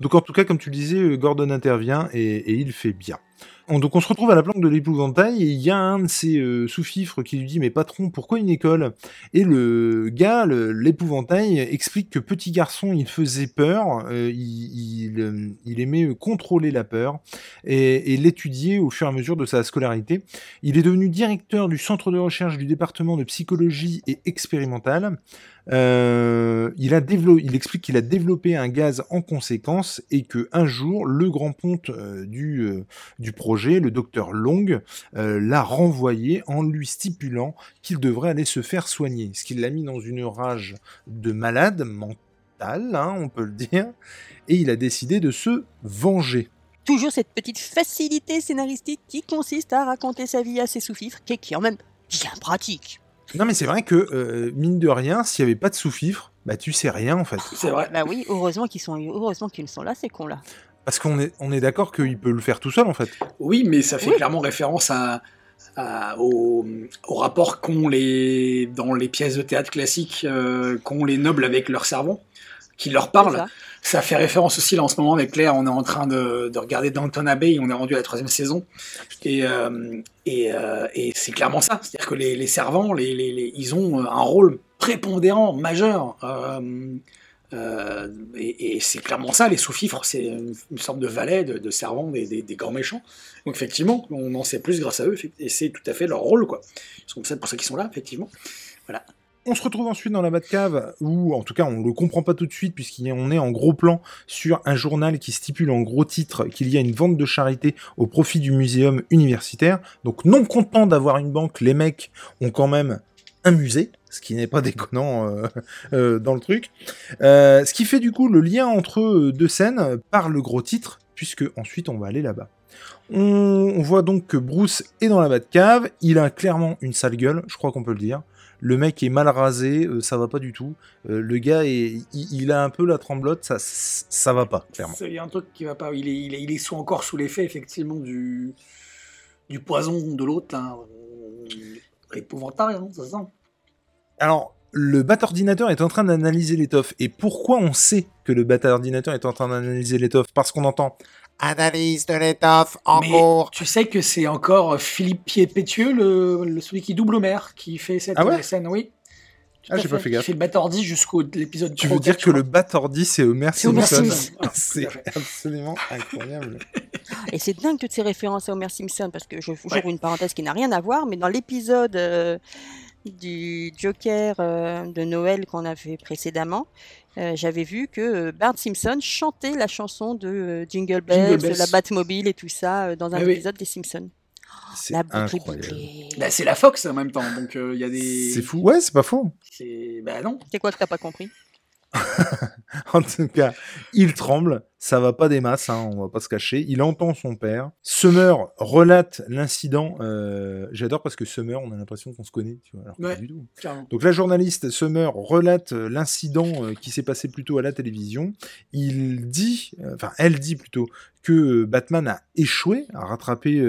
Donc en tout cas, comme tu le disais, euh, Gordon intervient et, et il fait bien. On- donc on se retrouve à la planque de l'épouvantail et il y a un de ses euh, sous-fifres qui lui dit mais patron pourquoi une école? Et le gars, l'épouvantail, explique que petit garçon il faisait peur, euh, euh, il aimait contrôler la peur et, et l'étudier au fur et à mesure de sa scolarité. Il est devenu directeur du centre de recherche du département de psychologie et expérimentale. Euh, il, explique qu'il a développé un gaz en conséquence et que un jour, le grand ponte euh, du, euh, du projet, le docteur Long, l'a renvoyé en lui stipulant qu'il devrait aller se faire soigner. Ce qui l'a mis dans une rage de malade mental, hein, on peut le dire, et il a décidé de se venger. Toujours cette petite facilité scénaristique qui consiste à raconter sa vie à ses sous-fifres, qui est quand même bien pratique. Non mais c'est vrai que, euh, mine de rien, s'il n'y avait pas de sous-fifre, bah tu sais rien en fait. C'est vrai. Bah oui, heureusement qu'ils sont, heureusement qu'ils sont là, ces cons-là. Parce qu'on est, on est d'accord qu'il peut le faire tout seul en fait. Oui, mais ça fait Oui. clairement référence à, au, au, rapport qu'ont les dans les pièces de théâtre classiques qu'ont les nobles avec leurs servants, qui leur parlent. Ça. fait référence aussi là en ce moment avec Claire, on est en train de, de regarder Downton Abbey, on est rendu à la troisième saison, et, et, et c'est clairement ça, c'est-à-dire que les, servants, ils ont un rôle prépondérant, majeur. Euh, et, c'est clairement ça, les sous-fifres, c'est une, sorte de valet, de, servant des, grands méchants. Donc effectivement, on en sait plus grâce à eux, et c'est tout à fait leur rôle, quoi. C'est pour ça qu'ils sont là, effectivement. Voilà. On se retrouve ensuite dans la Batcave, où en tout cas on le comprend pas tout de suite, puisqu'on est en gros plan sur un journal qui stipule en gros titre qu'il y a une vente de charité au profit du muséum universitaire. Donc non content d'avoir une banque, les mecs ont quand même un musée, ce qui n'est pas déconnant euh, euh, dans le truc. Euh, ce qui fait du coup le lien entre deux scènes par le gros titre, puisque ensuite on va aller là-bas. On, voit donc que Bruce est dans la cave, il a clairement une sale gueule, je crois qu'on peut le dire. Le mec est mal rasé, ça va pas du tout. le gars, est, il, a un peu la tremblote, ça, ça va pas, clairement. Il y a un truc qui va pas. Il est, il est, il est sous, encore sous l'effet, effectivement, du, du poison de l'autre. Épouvantable, non, ça sent. Alors, le bat ordinateur est en train d'analyser l'étoffe. Et pourquoi on sait que le bat ordinateur est en train d'analyser l'étoffe Parce qu'on entend analyse de l'étoffe en cours. Tu sais que c'est encore Philippe Pied-Pétieux, le, celui qui double Omer, qui fait cette ah scène, oui. ah, j'ai pas fait gaffe. Qui fait le Batordi jusqu'au l'épisode Tu veux dire que le Batordi, c'est Homer Simpson C'est absolument incroyable. Et c'est dingue toutes ces références à Homer Simpson, parce que je j'ouvre une parenthèse qui n'a rien à voir, mais dans l'épisode euh, du Joker euh, de Noël qu'on a fait précédemment, euh, j'avais vu que euh, Bart Simpson chantait la chanson de Jingle Bells, la Batmobile et tout ça dans un ah épisode des Simpsons. C'est incroyable. Bah, c'est la Fox en même temps, donc il y a des. C'est fou, ouais, c'est pas faux. C'est bah non. C'est quoi que t'as pas compris? En tout cas, il tremble, ça va pas des masses, hein, on va pas se cacher. Il entend son père. Summer relate l'incident. Euh, j'adore parce que Summer, on a l'impression qu'on se connaît, tu vois, alors pas du tout. Donc la journaliste Summer relate euh, l'incident euh, qui s'est passé plutôt à la télévision. Il dit, enfin elle dit plutôt que Batman a échoué à rattraper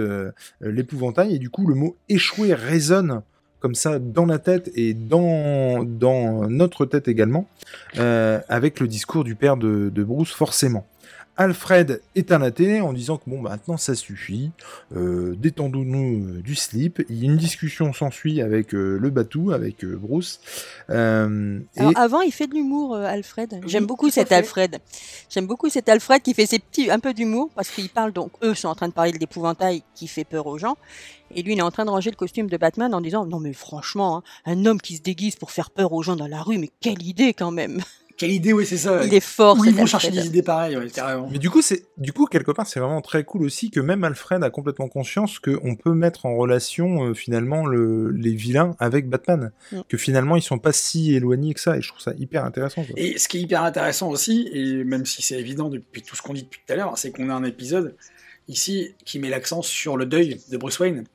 l'épouvantail et du coup le mot échoué résonne comme ça dans la tête et dans, dans notre tête également, euh, avec le discours du père de, de Bruce, forcément. Alfred éteint la télé en disant que bon, bah, maintenant ça suffit, euh, détendons-nous euh, du slip. Il y a une discussion s'ensuit avec euh, le batou, avec euh, Bruce. Euh, Alors, Avant, il fait de l'humour, Alfred. J'aime beaucoup cet Alfred. J'aime beaucoup cet Alfred qui fait ses petits, un peu d'humour parce qu'il parle donc, eux sont en train de parler de l'épouvantail qui fait peur aux gens. Et lui, il est en train de ranger le costume de Batman en disant Non, mais franchement, hein, un homme qui se déguise pour faire peur aux gens dans la rue, mais quelle idée quand même quelle idée, oui, c'est ça. Il est fort. Où ils vont chercher des idées pareilles, ouais, carrément. Mais du coup, c'est, du coup, quelque part, c'est vraiment très cool aussi que même Alfred a complètement conscience qu'on peut mettre en relation, euh, finalement, le, les vilains avec Batman. Mm. Que finalement, ils sont pas si éloignés que ça. Et je trouve ça hyper intéressant. Quoi. Et ce qui est hyper intéressant aussi, et même si c'est évident depuis tout ce qu'on dit depuis tout à l'heure, c'est qu'on a un épisode ici qui met l'accent sur le deuil de Bruce Wayne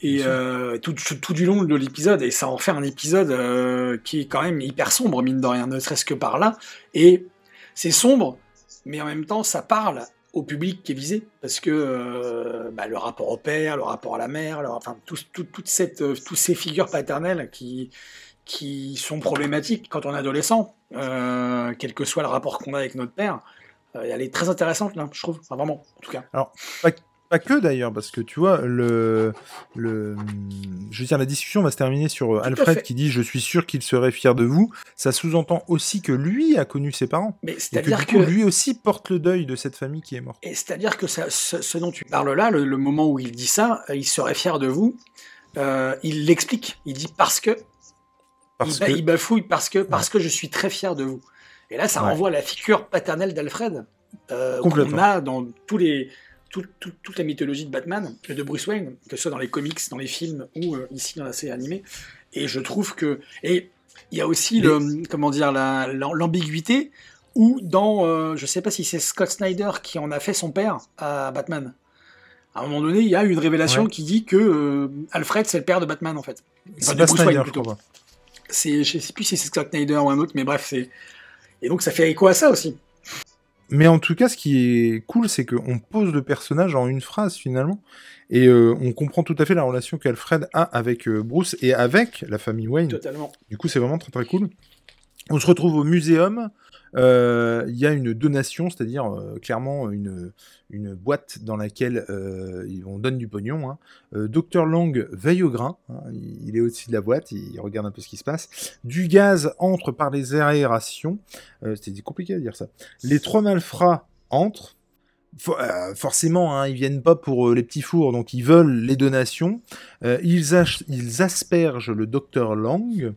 et euh, tout, tout, du long de l'épisode, et ça en fait un épisode euh, qui est quand même hyper sombre, mine de rien, ne serait-ce que par là. Et c'est sombre, mais en même temps, ça parle au public qui est visé, parce que euh, bah, le rapport au père, le rapport à la mère, enfin, tout, toute cette, toutes ces figures paternelles qui, qui sont problématiques quand on est adolescent, quel que soit le rapport qu'on a avec notre père, elle est très intéressante, là, je trouve, vraiment, en tout cas. Alors, pas que d'ailleurs, parce que tu vois, le, le, je veux dire, la discussion va se terminer sur euh, Alfred qui dit Je suis sûr qu'il serait fier de vous. Ça sous-entend aussi que lui a connu ses parents. Mais c'est-à-dire que, lui aussi porte le deuil de cette famille qui est morte. Et c'est-à-dire que ça, ce, dont tu parles là, le, moment où il dit ça, euh, il serait fier de vous, euh, il l'explique. Il dit parce que. Parce il, que... il bafouille parce que, parce que je suis très fier de vous. Et là, ça renvoie à la figure paternelle d'Alfred. Euh, qu'on a dans tous les toute la mythologie de Batman, de Bruce Wayne, que ce soit dans les comics, dans les films ou euh, ici dans la série animée. Et je trouve que. Et il y a aussi le, comment dire, l'ambiguïté où dans. Euh, je sais pas si c'est Scott Snyder qui en a fait son père à Batman. À un moment donné, il y a une révélation qui dit que euh, Alfred, c'est le père de Batman en fait. c'est de Bruce Wayne plutôt. C'est, je sais plus si c'est Scott Snyder ou un autre, mais bref, c'est. Et donc ça fait écho à ça aussi. Mais en tout cas, ce qui est cool, c'est qu'on pose le personnage en une phrase finalement, et euh, on comprend tout à fait la relation qu'Alfred a avec euh, Bruce et avec la famille Wayne. Totalement. Du coup, c'est vraiment très très cool. On se retrouve au muséum. Euh, Il y a une donation, c'est-à-dire euh, clairement une, boîte dans laquelle euh, on donne du pognon. Hein. Docteur Lang veille au grain. hein, il est au-dessus de la boîte, il regarde un peu ce qui se passe. Du gaz entre par les aérations. C'était compliqué à dire ça. Les trois malfrats entrent. For- forcément, hein, ils viennent pas pour les petits fours, donc ils veulent les donations. Ils, aspergent le docteur Lang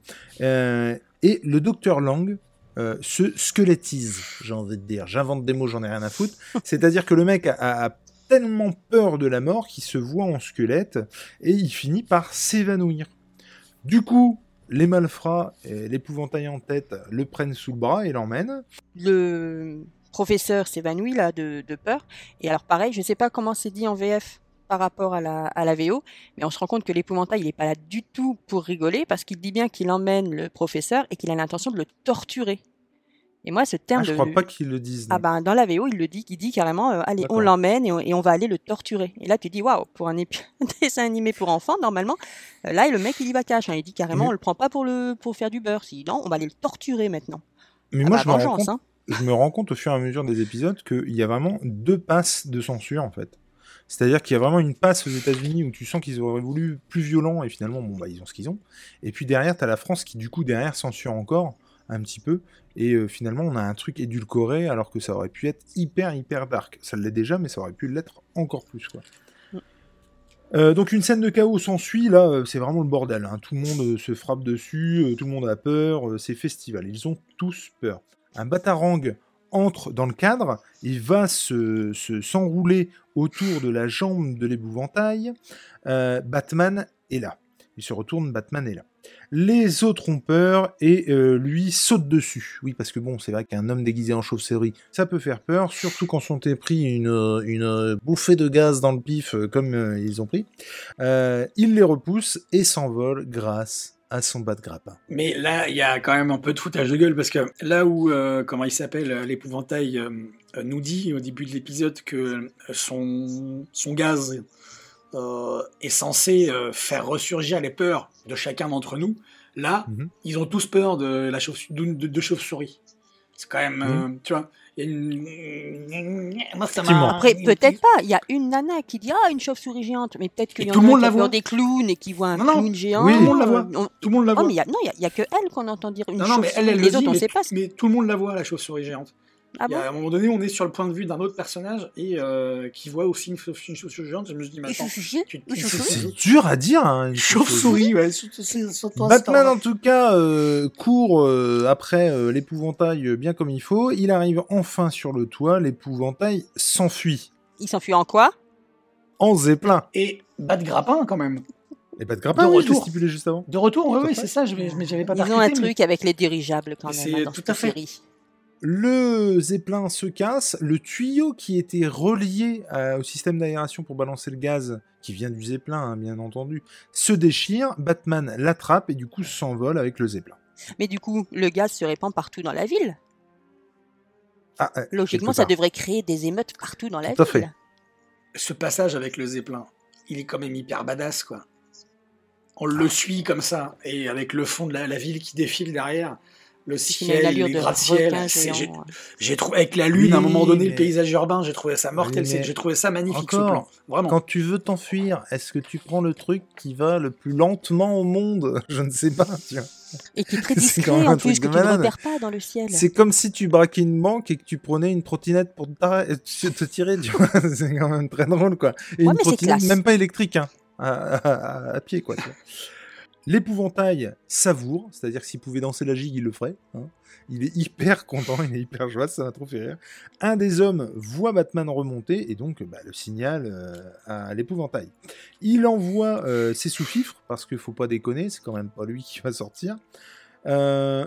et le docteur Lang euh, se squelettise, j'ai envie de dire. J'invente des mots, j'en ai rien à foutre. C'est-à-dire que le mec a, a- a tellement peur de la mort qu'il se voit en squelette et il finit par s'évanouir. Du coup, les malfrats, et l'épouvantail en tête, le prennent sous le bras et l'emmènent. Le professeur s'évanouit là de, de peur. Et alors pareil, je sais pas comment c'est dit en VF par rapport à la, à la VO, mais on se rend compte que l'épouvantail, il est pas là du tout pour rigoler, parce qu'il dit bien qu'il emmène le professeur et qu'il a l'intention de le torturer. Et moi, ce terme Ah, je de... crois pas qu'ils le disent. Ah ben dans la VO, il le dit, il dit carrément, euh, allez, on l'emmène et on, et on va aller le torturer. Et là, tu dis, waouh, pour un épi- dessin animé pour enfants, normalement, euh, là, le mec, il y va cash. hein. il dit carrément, Mais- on le prend pas pour le pour faire du beurre. Si non, on va aller le torturer maintenant. Mais Ah moi, bah, je, me compte, hein. je me rends compte au fur et à mesure des épisodes qu'il y a vraiment deux passes de censure, en fait. C'est-à-dire qu'il y a vraiment une passe aux États-Unis où tu sens qu'ils auraient voulu plus violent et finalement, bon, bah, ils ont ce qu'ils ont. Et puis derrière, tu as la France qui, du coup, derrière, censure encore un petit peu. Et euh, finalement, on a un truc édulcoré alors que ça aurait pu être hyper, hyper dark. Ça l'est déjà, mais ça aurait pu l'être encore plus, quoi. Mm. Euh, donc une scène de chaos s'ensuit, là euh, c'est vraiment le bordel, hein. tout le monde se frappe dessus, tout le monde a peur, c'est festival, ils ont tous peur. Un batarang entre dans le cadre, il va se se- s'enrouler autour de la jambe de l'épouvantail, Euh, Batman est là. Il se retourne, Batman est là. Les autres ont peur et euh, lui saute dessus. Oui, parce que bon, c'est vrai qu'un homme déguisé en chauve-souris, ça peut faire peur, surtout quand on t'est pris une, bouffée de gaz dans le pif euh, comme euh, ils ont pris. Il les repousse et s'envole grâce à son bas de grappin. Mais là, il y a quand même un peu de foutage de gueule parce que là où, euh, comment il s'appelle, euh, l'épouvantail euh, euh, nous dit au début de l'épisode que son, son gaz euh, est censé faire ressurgir les peurs de chacun d'entre nous, là, Mhm. ils ont tous peur de la chauve, de, de- de chauve-souris. C'est quand même, euh, tu vois, y a une... Moi, ça Effectivement. m'a... Après, peut-être pas. Il y a une nana qui dit ah une chauve-souris géante, mais peut-être qu'il y en tout a le un monde qui voit. des clowns et qui voit un Non, non. clown géant. Oui. Tout le monde la voit. On- Tout le monde la Oh, mais il y a, non, il y y a que elle qu'on entend dire une non, non, mais elle, elle chauve-souris. Les le autres, dit, on mais, sait pas. mais tout le monde la voit, la chauve-souris géante. Ah Il y bon a, à un moment donné, on est sur le point de vue d'un autre personnage et euh, qui voit aussi une, chauve- une chauve-souris géante. Je me dis, mais attends, C'est dur à dire. Hein, une chauve-souris, ouais. Batman, en tout cas, euh, court euh, après euh, l'épouvantail euh, bien comme il faut. Il arrive enfin sur le toit. L'épouvantail s'enfuit. Il s'enfuit en quoi? En zeppelin. Et bat de grappin quand même. Et pas de grappin, De oui, je l'ai retour. stipulé juste avant. De retour, oui, c'est ça, je mais j'avais pas Ils ont un mais- truc avec les dirigeables quand même C'est hein, dans tout cette à fait. série. Le zeppelin se casse, le tuyau qui était relié à- au système d'aération pour balancer le gaz, qui vient du zeppelin hein, bien entendu, se déchire, Batman l'attrape et du coup s'envole avec le zeppelin. Mais du coup, le gaz se répand partout dans la ville. Ah, euh, Logiquement, ça devrait créer des émeutes partout dans la Tout ville. fait. Ce passage avec le Zeppelin, il est quand même hyper badass, quoi. On le suit comme ça, et avec le fond de la, la ville qui défile derrière, le ciel, les de gratte-ciel. J'ai j'ai trouvé avec la lune, à un moment donné, mais- le paysage urbain, j'ai trouvé ça mortel. Oui, c'est- mais- J'ai trouvé ça magnifique, ce Encore, plan. Vraiment. Quand tu veux t'enfuir, est-ce que tu prends le truc qui va le plus lentement au monde? Je ne sais pas. Tu vois. Et qui est très discret quand même en plus, que tu ne repères pas dans le ciel. C'est comme si tu braquais une banque et que tu prenais une trottinette pour te, te tirer. Tu vois c'est quand même très drôle, quoi. Et Ouais, une trottinette même pas électrique, hein, à, à- à pied, quoi. tu vois. L'épouvantail savoure, c'est-à-dire que s'il pouvait danser la gigue, il le ferait. hein. Il est hyper content, il est hyper joyeux, ça m'a trop fait rire. Un des hommes voit Batman remonter et donc bah, le signale euh, à l'épouvantail. Il envoie euh, ses sous-fifres, parce qu'il faut pas déconner, c'est quand même pas lui qui va sortir. Euh,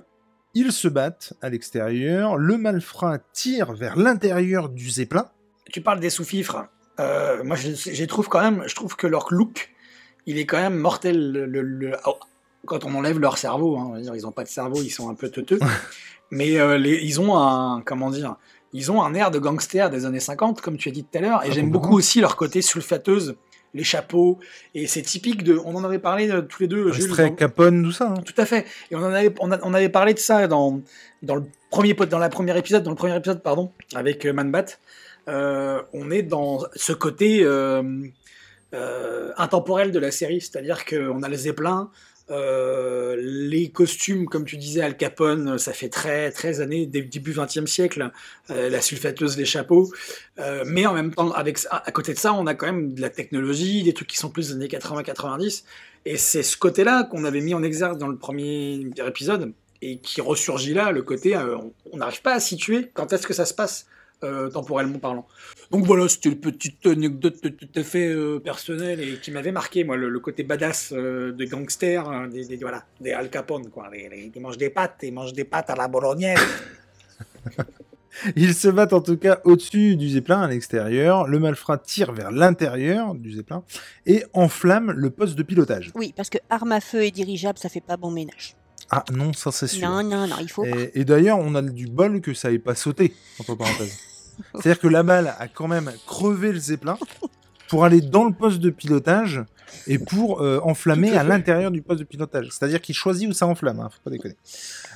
ils se battent à l'extérieur, le malfrat tire vers l'intérieur du zeppelin. Tu parles des sous-fifres. Euh, moi, je, je trouve quand même, je trouve que leur look, il est quand même mortel. Le, le- le- oh, quand on enlève leur cerveau, hein, on va dire, ils n'ont pas de cerveau, ils sont un peu teuteux. mais euh, les- ils ont un, comment dire, ils ont un air de gangster des années 50, comme tu as dit tout à l'heure, et Ah, j'aime beaucoup aussi leur côté sulfateuse, les chapeaux, et c'est typique de. On en avait parlé euh, tous les deux, Jules, dans- Capone, tout ça. hein. tout à fait. Et on en avait, on, a- on avait parlé de ça dans, dans le premier pod- dans la première épisode, dans le premier épisode, pardon, avec euh, Manbat. Euh, on est dans ce côté euh, intemporel de la série, c'est-à-dire qu'on a les Zeppelin, euh, les costumes, comme tu disais, Al Capone, ça fait très, très années, dé- début 20e siècle, euh, la sulfateuse, les chapeaux. Mais en même temps, avec, à côté de ça, on a quand même de la technologie, des trucs qui sont plus des années 80-90. Et c'est ce côté-là qu'on avait mis en exergue dans le premier épisode et qui ressurgit là, le côté, on n'arrive pas à situer quand est-ce que ça se passe. Euh, temporellement parlant. Donc voilà, c'était une petite anecdote tout à fait euh, personnelle et qui m'avait marqué, moi, le, le côté badass euh, de gangster, hein, des, des- voilà, des Al Capone, quoi. Les, les- ils mangent des pâtes, ils mangent des pâtes à la bolognaise. Ils se battent en tout cas au-dessus du zeppelin à l'extérieur. Le malfrat tire vers l'intérieur du zeppelin et enflamme le poste de pilotage. Oui, parce que arme à feu et dirigeable, ça fait pas bon ménage. Ah non, ça c'est sûr. Non, non, non, il faut. Et, et d'ailleurs, on a du bol que ça ait pas sauté, entre parenthèses. C'est-à-dire que la balle a quand même crevé le zeppelin pour aller dans le poste de pilotage et pour euh, enflammer à l'intérieur du poste de pilotage. C'est-à-dire qu'il choisit où ça enflamme, hein, faut pas déconner.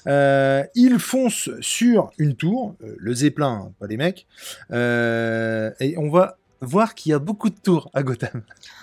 Euh, il fonce sur une tour, euh, le zeppelin, hein, pas les mecs, euh, et on va voir qu'il y a beaucoup de tours à Gotham.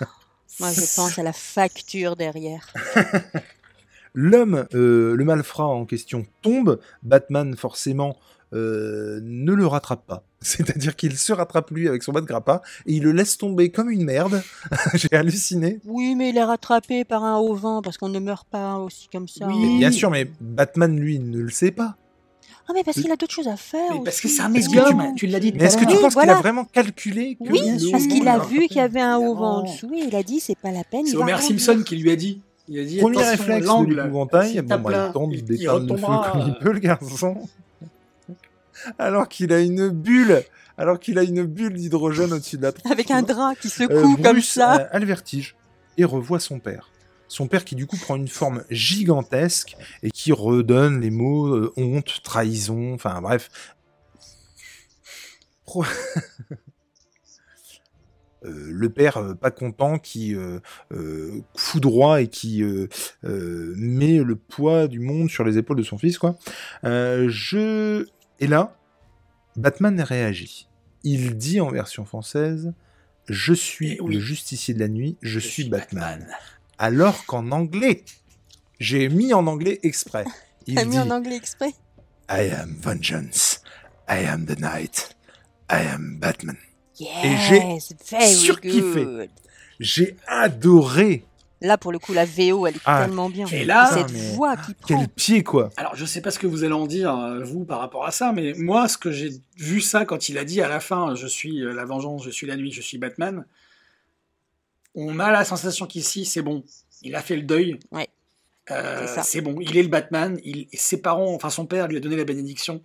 Moi, je pense à la facture derrière. L'homme, euh, le malfrat en question tombe, Batman forcément euh, ne le rattrape pas. C'est-à-dire qu'il se rattrape lui avec son bas de grappin et il le laisse tomber comme une merde. J'ai halluciné. Oui, mais il est rattrapé par un haut vent parce qu'on ne meurt pas aussi comme ça. Oui. hein. Mais bien sûr, mais Batman lui ne le sait pas. Ah, mais parce qu'il a d'autres choses à faire. Mais parce que c'est un médium, tu- l'as dit Mais est-ce que tu. Oui, penses qu'il a vraiment calculé que Oui, parce qu'il a vu qu'il y avait un haut vent en dessous et il a dit c'est pas la peine. C'est il Homer. Simpson qui lui a dit. Il a dit Premier réflexe de l'épouvantail, bon, bah, il tente il- il d'éteindre le feu comme il euh, peut, le garçon. Alors qu'il a une bulle, alors qu'il a une bulle d'hydrogène au-dessus de la tronche. Avec un drap qui secoue Euh, comme Bruce ça. a, le vertige et revoit son père. Son père qui du coup prend une forme gigantesque et qui redonne les mots euh, honte, trahison, enfin bref. Pro- Euh, le père euh, pas content qui euh, foudroie et qui met le poids du monde sur les épaules de son fils quoi. Je et là Batman réagit. Il dit en version française je suis Eh oui. le justicier de la nuit, je, suis Batman. Alors qu'en anglais, j'ai mis en anglais exprès. Il T'as mis en anglais exprès I am vengeance, I am the night, I am Batman. Yes, very surkiffé. J'ai adoré. Là, pour le coup, la VO, elle est Ah, tellement bien. et là- cette mais voix qui prend. Quel pied quoi. Alors, je sais pas ce que vous allez en dire, euh, vous, par rapport à ça, mais moi, ce que j'ai vu ça quand il a dit à la fin, je suis euh, la vengeance, je suis la nuit, je suis Batman, on a la sensation qu'ici, c'est bon. Il a fait le deuil. Ouais. Euh, C'est ça. c'est bon, il est le Batman, il, ses parents, enfin son père lui a donné la bénédiction.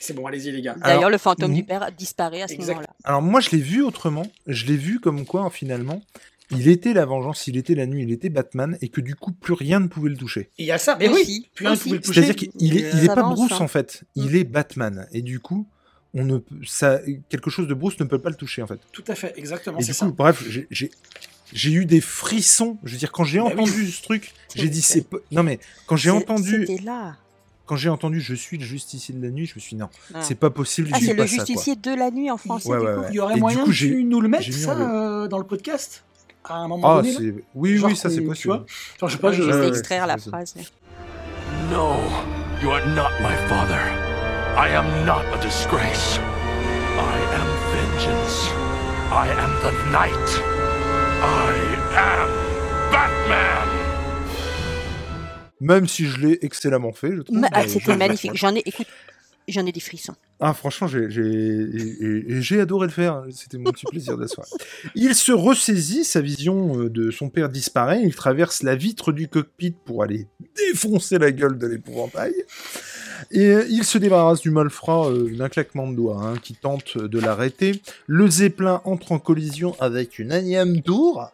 C'est bon, allez-y les gars. D'ailleurs, le fantôme mhm. du père disparaît à ce Exact. moment-là. Alors moi je l'ai vu autrement. Je l'ai vu comme quoi finalement il était la vengeance, il était la nuit, il était Batman et que du coup plus rien ne pouvait le toucher. Il y a ça, mais oui, plus rien ne pouvait le toucher. C'est-à-dire qu'il est, il est pas avance, Bruce hein. en fait, il Mm. est Batman et du coup on ne peut- ça quelque chose de Bruce ne peut pas le toucher en fait. Tout à fait, exactement, Et du ça. coup, bref, j'ai- j'ai eu des frissons. Je veux dire, quand j'ai Bah oui. entendu ce truc, j'ai dit c'est pas- non mais quand j'ai C'est- entendu C'était là. quand j'ai entendu je suis le justicier de la nuit, je me suis dit, non, Ah. c'est pas possible. Ah, j'ai c'est le pas ça, quoi. justicier de la nuit en français. Ouais, du ouais, coup. ouais. Il y aurait Et du moyen coup, que tu nous le mettes, ça, en euh, dans le podcast? À un moment Ah, donné là oui, Genre oui, ça c'est qu'on- tu possible. vois Genre, je sais pas, je... je vais extraire la possible. phrase. là. No, you are not my father. I am not a disgrace. I am vengeance. I am the night. I am Batman. Même si je l'ai excellemment fait, je trouve. Ah, C'était magnifique. J'en ai, écoute, j'en ai des frissons. Ah, franchement, j'ai adoré le faire. C'était mon petit plaisir de la soirée. Il se ressaisit, sa vision euh, de son père disparaît. Il traverse la vitre du cockpit pour aller défoncer la gueule de l'épouvantail. Et euh, il se débarrasse du malfrat euh, d'un claquement de doigts hein, qui tente de l'arrêter. Le zeppelin entre en collision avec une énième tour.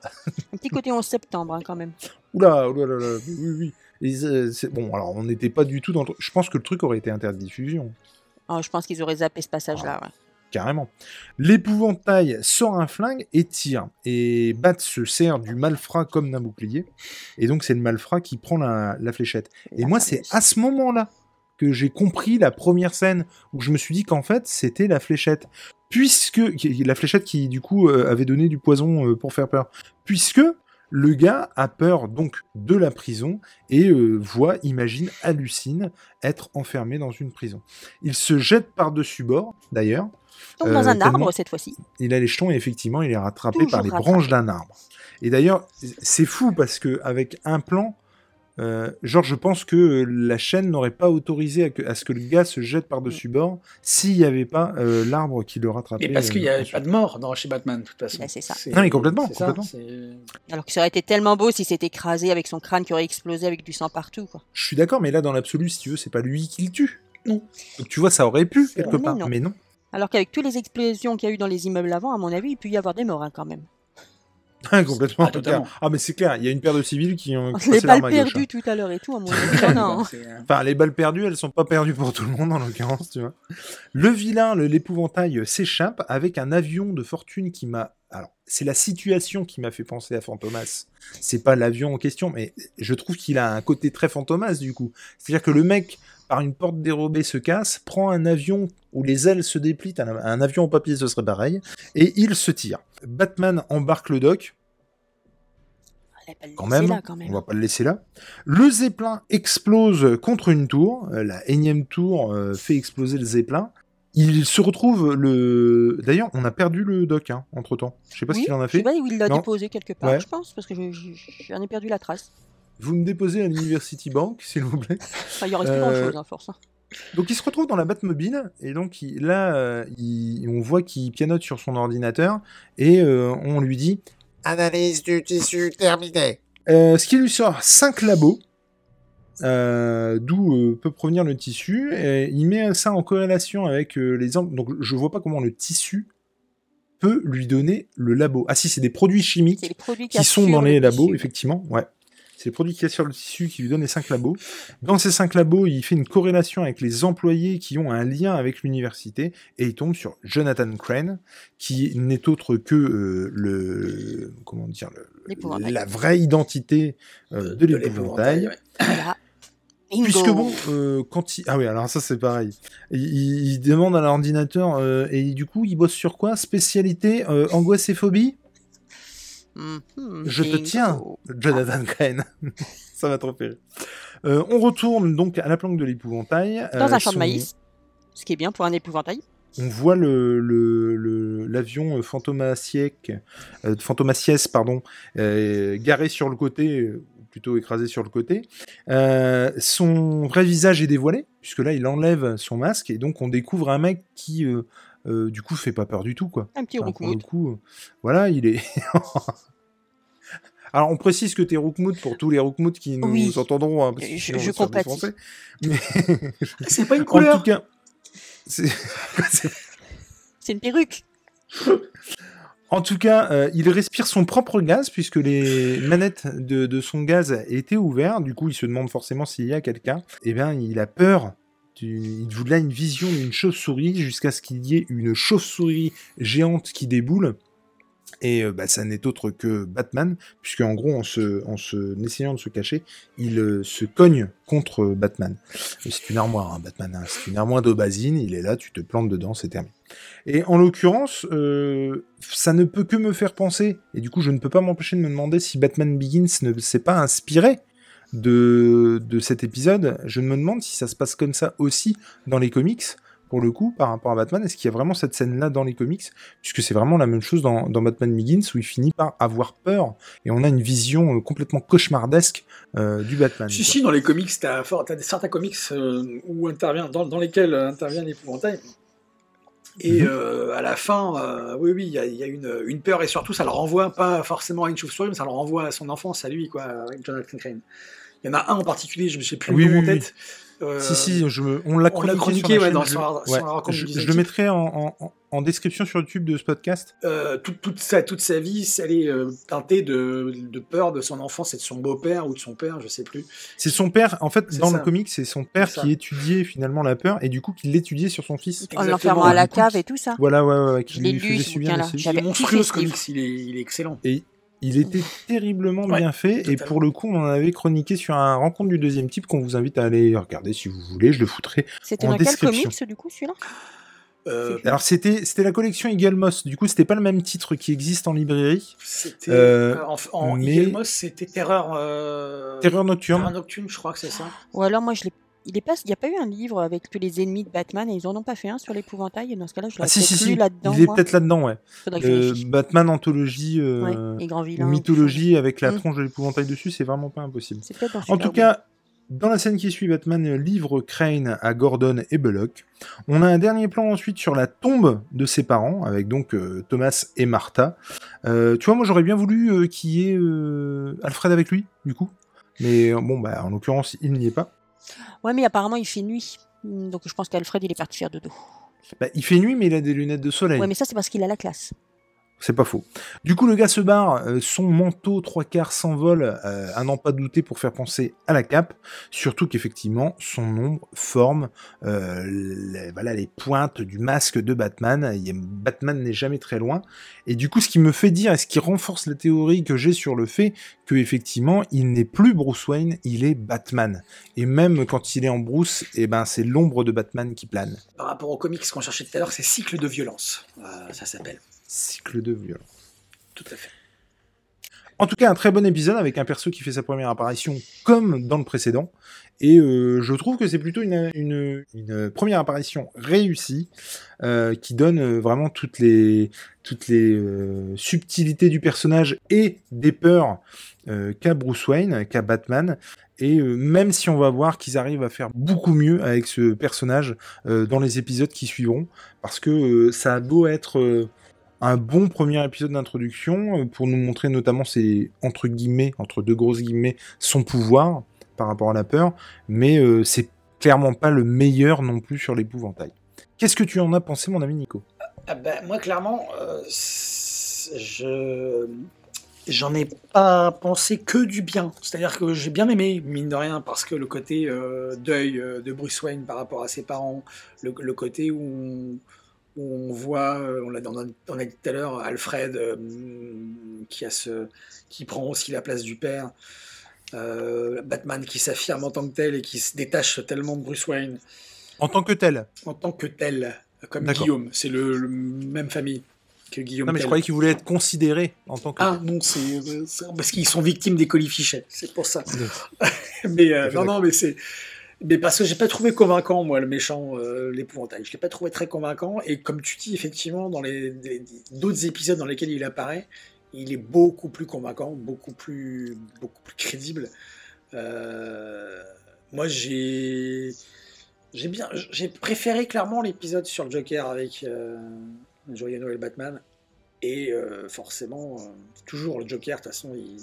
Un petit côté 11 septembre, hein, quand même. Oula, oula, là, là, oui, oui. Euh, bon, alors on n'était pas du tout dans le... Je pense que le truc aurait été interdit de diffusion. Oh, je pense qu'ils auraient zappé ce passage-là. ouais. carrément. L'épouvantail sort un flingue et tire. Et Bat se sert du malfrat comme d'un bouclier. Et donc c'est le malfrat qui prend la, la fléchette. Et La moi c'est à ce moment-là que j'ai compris la première scène où je me suis dit qu'en fait c'était la fléchette. Puisque la fléchette qui du coup euh, avait donné du poison euh, pour faire peur. Puisque le gars a peur donc de la prison et euh, voit, imagine, hallucine être enfermé dans une prison. Il se jette par-dessus bord, d'ailleurs. Donc dans Euh, un arbre cette fois-ci. Il a les jetons et effectivement, il est rattrapé Toujours par les rattrapé. branches d'un arbre. Et d'ailleurs, c'est fou parce que avec un plan, euh, genre, je pense que la chaîne n'aurait pas autorisé à, que- à ce que le gars se jette par-dessus bord s'il n'y avait pas euh, l'arbre qui le rattrapait. Mais parce qu'il n'y euh, avait pas de mort dans, chez Batman, de toute façon. Bah, c'est ça. Non, mais complètement, c'est ça, complètement. c'est- Alors que ça aurait été tellement beau si c'était écrasé avec son crâne qui aurait explosé avec du sang partout. Quoi. Je suis d'accord, mais là, dans l'absolu, si tu veux, c'est pas lui qui le tue. Non. Donc tu vois, ça aurait pu C'est quelque vrai. part, Mais non. mais non. Alors qu'avec toutes les explosions qu'il y a eu dans les immeubles avant, à mon avis, il peut y avoir des morts hein, quand même. complètement. Ah, totalement. Ah, mais c'est clair, il y a une paire de civils qui ont. les balles gauche, hein. perdues tout à l'heure et tout, à mon avis, euh, Enfin, les balles perdues, elles sont pas perdues pour tout le monde en l'occurrence, tu vois. Le vilain, l'épouvantail s'échappe avec un avion de fortune qui m'a. Alors, c'est la situation qui m'a fait penser à Fantomas. C'est pas l'avion en question, mais je trouve qu'il a un côté très Fantomas du coup. C'est-à-dire que le mec, par une porte dérobée, se casse, prend un avion où les ailes se déplient, un, un avion en papier ce serait pareil, et il se tire. Batman embarque le doc, quand même, là, quand même. on va pas le laisser là. Le zeppelin explose contre une tour, euh, la énième tour euh, fait exploser le zeppelin. Il se retrouve le. D'ailleurs, on a perdu le doc hein, entre temps. Je sais pas oui, ce qu'il en a je sais fait. pas où il l'a déposé quelque part, Ouais. je pense, parce que je- je- j'en ai perdu la trace. Vous me déposez à l'University Bank, s'il vous plaît. Enfin, il en reste plus Euh, grand-chose, hein, force. hein. Donc il se retrouve dans la Batmobile et donc il- là, euh, il- on voit qu'il pianote sur son ordinateur et euh, on lui dit Analyse du tissu terminée. Euh, ce qui lui sort 5 labos, euh, d'où euh, peut provenir le tissu. Et il met ça en corrélation avec euh, les... Donc je vois pas comment le tissu peut lui donner le labo. Ah si, c'est des produits chimiques produits qui sont dans le les labos, tissu. effectivement. Ouais. C'est les produits qui assurent le tissu qui lui donnent les 5 labos. Dans ces 5 labos, il fait une corrélation avec les employés qui ont un lien avec l'université et il tombe sur Jonathan Crane, qui n'est autre que euh, le comment dire le- la vraie identité euh, de de l'épouvantail. ouais. Voilà. Bingo. Puisque bon, euh, quand il... Ah oui, alors ça c'est pareil. Il, il- il demande à l'ordinateur, euh, et du coup il bosse sur quoi? Spécialité euh, angoisse et phobie Je te tiens, Jonathan Crane. ça va trop faire. Euh, on retourne donc à la planque de l'épouvantail. Dans Euh, un champ de maïs, ce qui est bien pour un épouvantail. On voit le l'avion euh, Fantomasiec, euh, Fantomasiès, pardon, euh, garé sur le côté, euh, ou plutôt écrasé sur le côté. Euh, son vrai visage est dévoilé, puisque là il enlève son masque, et donc on découvre un mec qui, euh, du coup, fait pas peur du tout, quoi. Un petit Enfin, pour le coup, euh, voilà, il est. Alors, on précise que t'es Roukmout pour tous les Roukmout qui nous Oui. entendront. hein, parce que Je- je compatis. Mais C'est pas une en couleur. tout cas, c'est- une perruque. En tout cas, euh, il respire son propre gaz puisque les manettes de, de son gaz étaient ouvertes. Du coup, il se demande forcément s'il y a quelqu'un. Eh bien, il a peur. Il voulait une vision d'une chauve-souris jusqu'à ce qu'il y ait une chauve-souris géante qui déboule. Et euh, bah, ça n'est autre que Batman, puisque en gros, en, se, en, se, essayant de se cacher, il euh, se cogne contre Batman. C'est une armoire, hein, Batman. hein. C'est une armoire d'Aubazine. Il est là, tu te plantes dedans, c'est terminé. Et en l'occurrence, euh, ça ne peut que me faire penser, et du coup je ne peux pas m'empêcher de me demander si Batman Begins ne s'est pas inspiré de, de cet épisode. Je me demande si ça se passe comme ça aussi dans les comics, pour le coup, par rapport à Batman. Est-ce qu'il y a vraiment cette scène-là dans les comics? Puisque c'est vraiment la même chose dans, dans Batman Begins, où il finit par avoir peur, et on a une vision euh, complètement cauchemardesque euh, du Batman. Si, si, dans les comics, t'as des- certains comics euh, où intervient, dans, dans lesquels intervient l'épouvantail. Et Mhm. à la fin, oui, oui, il y a, il y a une, une peur, et surtout, ça le renvoie pas forcément à une chauve-souris, mais ça le renvoie à son enfance, à lui, quoi, avec Jonathan Crane. Il y en a un en particulier, je ne sais plus Oui, le nom oui, en oui. tête. Euh, Si, si, je me- on l'a on l'a chroniqué, chroniqué, sur la ouais, chaîne, dans- je- sur la- ouais, je, le mettrai en, en- en- en description sur YouTube de ce podcast Euh, toute, toute, sa, toute sa vie, elle est euh, teintée de, de peur de son enfance et de son beau-père ou de son père, je sais plus. C'est son père, en fait, dans ça. le comic, c'est son père qui étudiait finalement la peur et du coup qui l'étudiait sur son fils. En l'enfermant à la cave et tout ça. Voilà, ouais, ouais, ouais, qui Je l'ai lui lu, ce bouquin-là. Il est J'avais monstrueux ce livre. il est, il est excellent. Et il était terriblement Ouais, bien fait. Et pour le coup, on en avait chroniqué sur un rencontre du deuxième type qu'on vous invite à aller regarder si vous voulez. Je le foutrai. C'était En dans quel description. comics du coup celui-là? Euh, Alors c'était c'était la collection Eagle Moss. Du coup, c'était pas le même titre qui existe en librairie. C'était Euh, euh, en, en mais- Eagle Moss, c'était Terreur, euh, Terreur nocturne. Terreur nocturne, je crois que c'est ça. Ou alors moi je l'ai. Il n'y a pas eu un livre avec tous les ennemis de Batman et ils en ont pas fait un sur l'épouvantail? Dans ce cas-là, je Ah l'aurais si peut-être si lu si. là-dedans. Il est peut-être là-dedans, ouais. Euh. Batman anthologie, euh, Ouais, et grand vilain. mythologie avec la Mm. tronche de l'épouvantail dessus, c'est vraiment pas impossible. En tout cas, dans la scène qui suit, Batman livre Crane à Gordon et Belloc. On a un dernier plan ensuite sur la tombe de ses parents, avec donc euh, Thomas et Martha. Euh, tu vois, moi j'aurais bien voulu euh, qu'il y ait euh, Alfred avec lui, du coup. Mais euh, bon, bah, en l'occurrence, il n'y est pas. Ouais, mais apparemment il fait nuit. Donc je pense qu'Alfred il est parti faire dodo. Bah, il fait nuit, mais il a des lunettes de soleil. Ouais, mais ça c'est parce qu'il a la classe. C'est pas faux. Du coup, le gars se barre, euh, son manteau trois quarts s'envole, euh, à n'en pas douter pour faire penser à la cape, surtout qu'effectivement, son ombre forme euh, les, voilà, les pointes du masque de Batman. Batman n'est jamais très loin. Et du coup, ce qui me fait dire, et ce qui renforce la théorie que j'ai sur le fait que effectivement, il n'est plus Bruce Wayne, il est Batman. Et même quand il est en Bruce, eh ben, c'est l'ombre de Batman qui plane. Par rapport aux comics qu'on cherchait tout à l'heure, c'est Cycle de violence, ça s'appelle. Cycle de violence. Tout à fait. En tout cas, un très bon épisode avec un perso qui fait sa première apparition comme dans le précédent. Et euh, je trouve que c'est plutôt une, une, une première apparition réussie euh, qui donne euh, vraiment toutes les, toutes les euh, subtilités du personnage et des peurs qu'a Bruce Wayne, qu'a Batman. Et même si on va voir qu'ils arrivent à faire beaucoup mieux avec ce personnage dans les épisodes qui suivront, parce que ça a beau être un bon premier épisode d'introduction euh, pour nous montrer notamment ses entre guillemets entre deux grosses guillemets son pouvoir par rapport à la peur mais euh, c'est clairement pas le meilleur non plus sur l'épouvantail. Qu'est-ce que tu en as pensé mon ami Nico? Ah ben, moi, clairement, euh, je j'en ai pas pensé que du bien. C'est-à-dire que j'ai bien aimé, mine de rien, parce que le côté deuil de Bruce Wayne par rapport à ses parents, le, côté où où on voit, euh, on l'a on a, dit tout à l'heure, Alfred euh, qui, a ce, qui prend aussi la place du père. euh, Batman qui s'affirme en tant que tel et qui se détache tellement de Bruce Wayne En tant que tel. en tant que tel, comme D'accord. Guillaume. C'est le, le même famille que Guillaume. Non mais je croyais qu'il voulait être considéré en tant que Ah non, c'est c'est- parce qu'ils sont victimes des colifichets, c'est pour ça. Mais euh, non, non, mais c'est. Mais parce que j'ai pas trouvé convaincant, moi, le méchant, euh, l'épouvantail. Je l'ai pas trouvé très convaincant. Et comme tu dis, effectivement, dans les d'autres épisodes dans lesquels il apparaît, il est beaucoup plus convaincant, beaucoup plus, beaucoup plus crédible. Euh, moi, j'ai, j'ai bien, j'ai préféré clairement l'épisode sur le Joker avec euh, Joyeux Noël Batman. Et euh, forcément, toujours le Joker, de toute façon, il,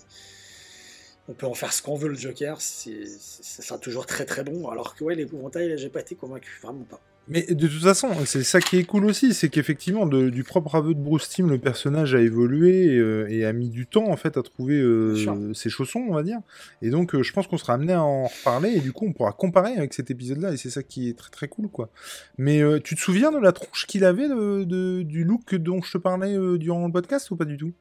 on peut en faire ce qu'on veut, le Joker, c'est, ça sera toujours très très bon. Alors que ouais, l'épouvantail, là, j'ai pas été convaincu, vraiment pas. Mais de toute façon, c'est ça qui est cool aussi, c'est qu'effectivement, de- du propre aveu de Bruce Timm, le personnage a évolué et, euh, et a mis du temps en fait à trouver euh, ses chaussons, on va dire. Et donc, euh, je pense qu'on sera amené à en reparler et du coup, on pourra comparer avec cet épisode-là et c'est ça qui est très très cool, quoi. Mais tu te souviens de la tronche qu'il avait, de, de- du look dont je te parlais durant le podcast ou pas du tout?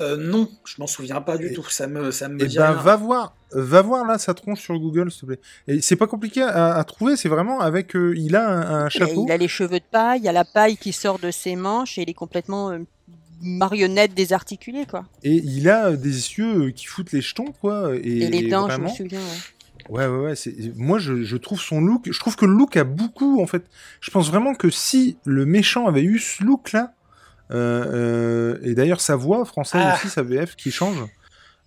Euh, non, je m'en souviens pas du Et- tout. Ça me, ça me Eh dit ben, rien. va voir, va voir là sa tronche sur Google, s'il te plaît. Et c'est pas compliqué à, à trouver, c'est vraiment avec, euh, il a un, un Et chapeau. Il a les cheveux de paille, il y a la paille qui sort de ses manches et il est complètement euh, marionnette désarticulée quoi. Et il a euh, des yeux euh, qui foutent les jetons, quoi. Et, Et, les dents, vraiment... je me souviens. ouais. Ouais, ouais, ouais. c'est- Moi, je, je trouve son look. Je trouve que le look a beaucoup, en fait. Je pense vraiment que si le méchant avait eu ce look-là, euh, euh, et d'ailleurs sa voix française Ah. aussi, sa VF qui change,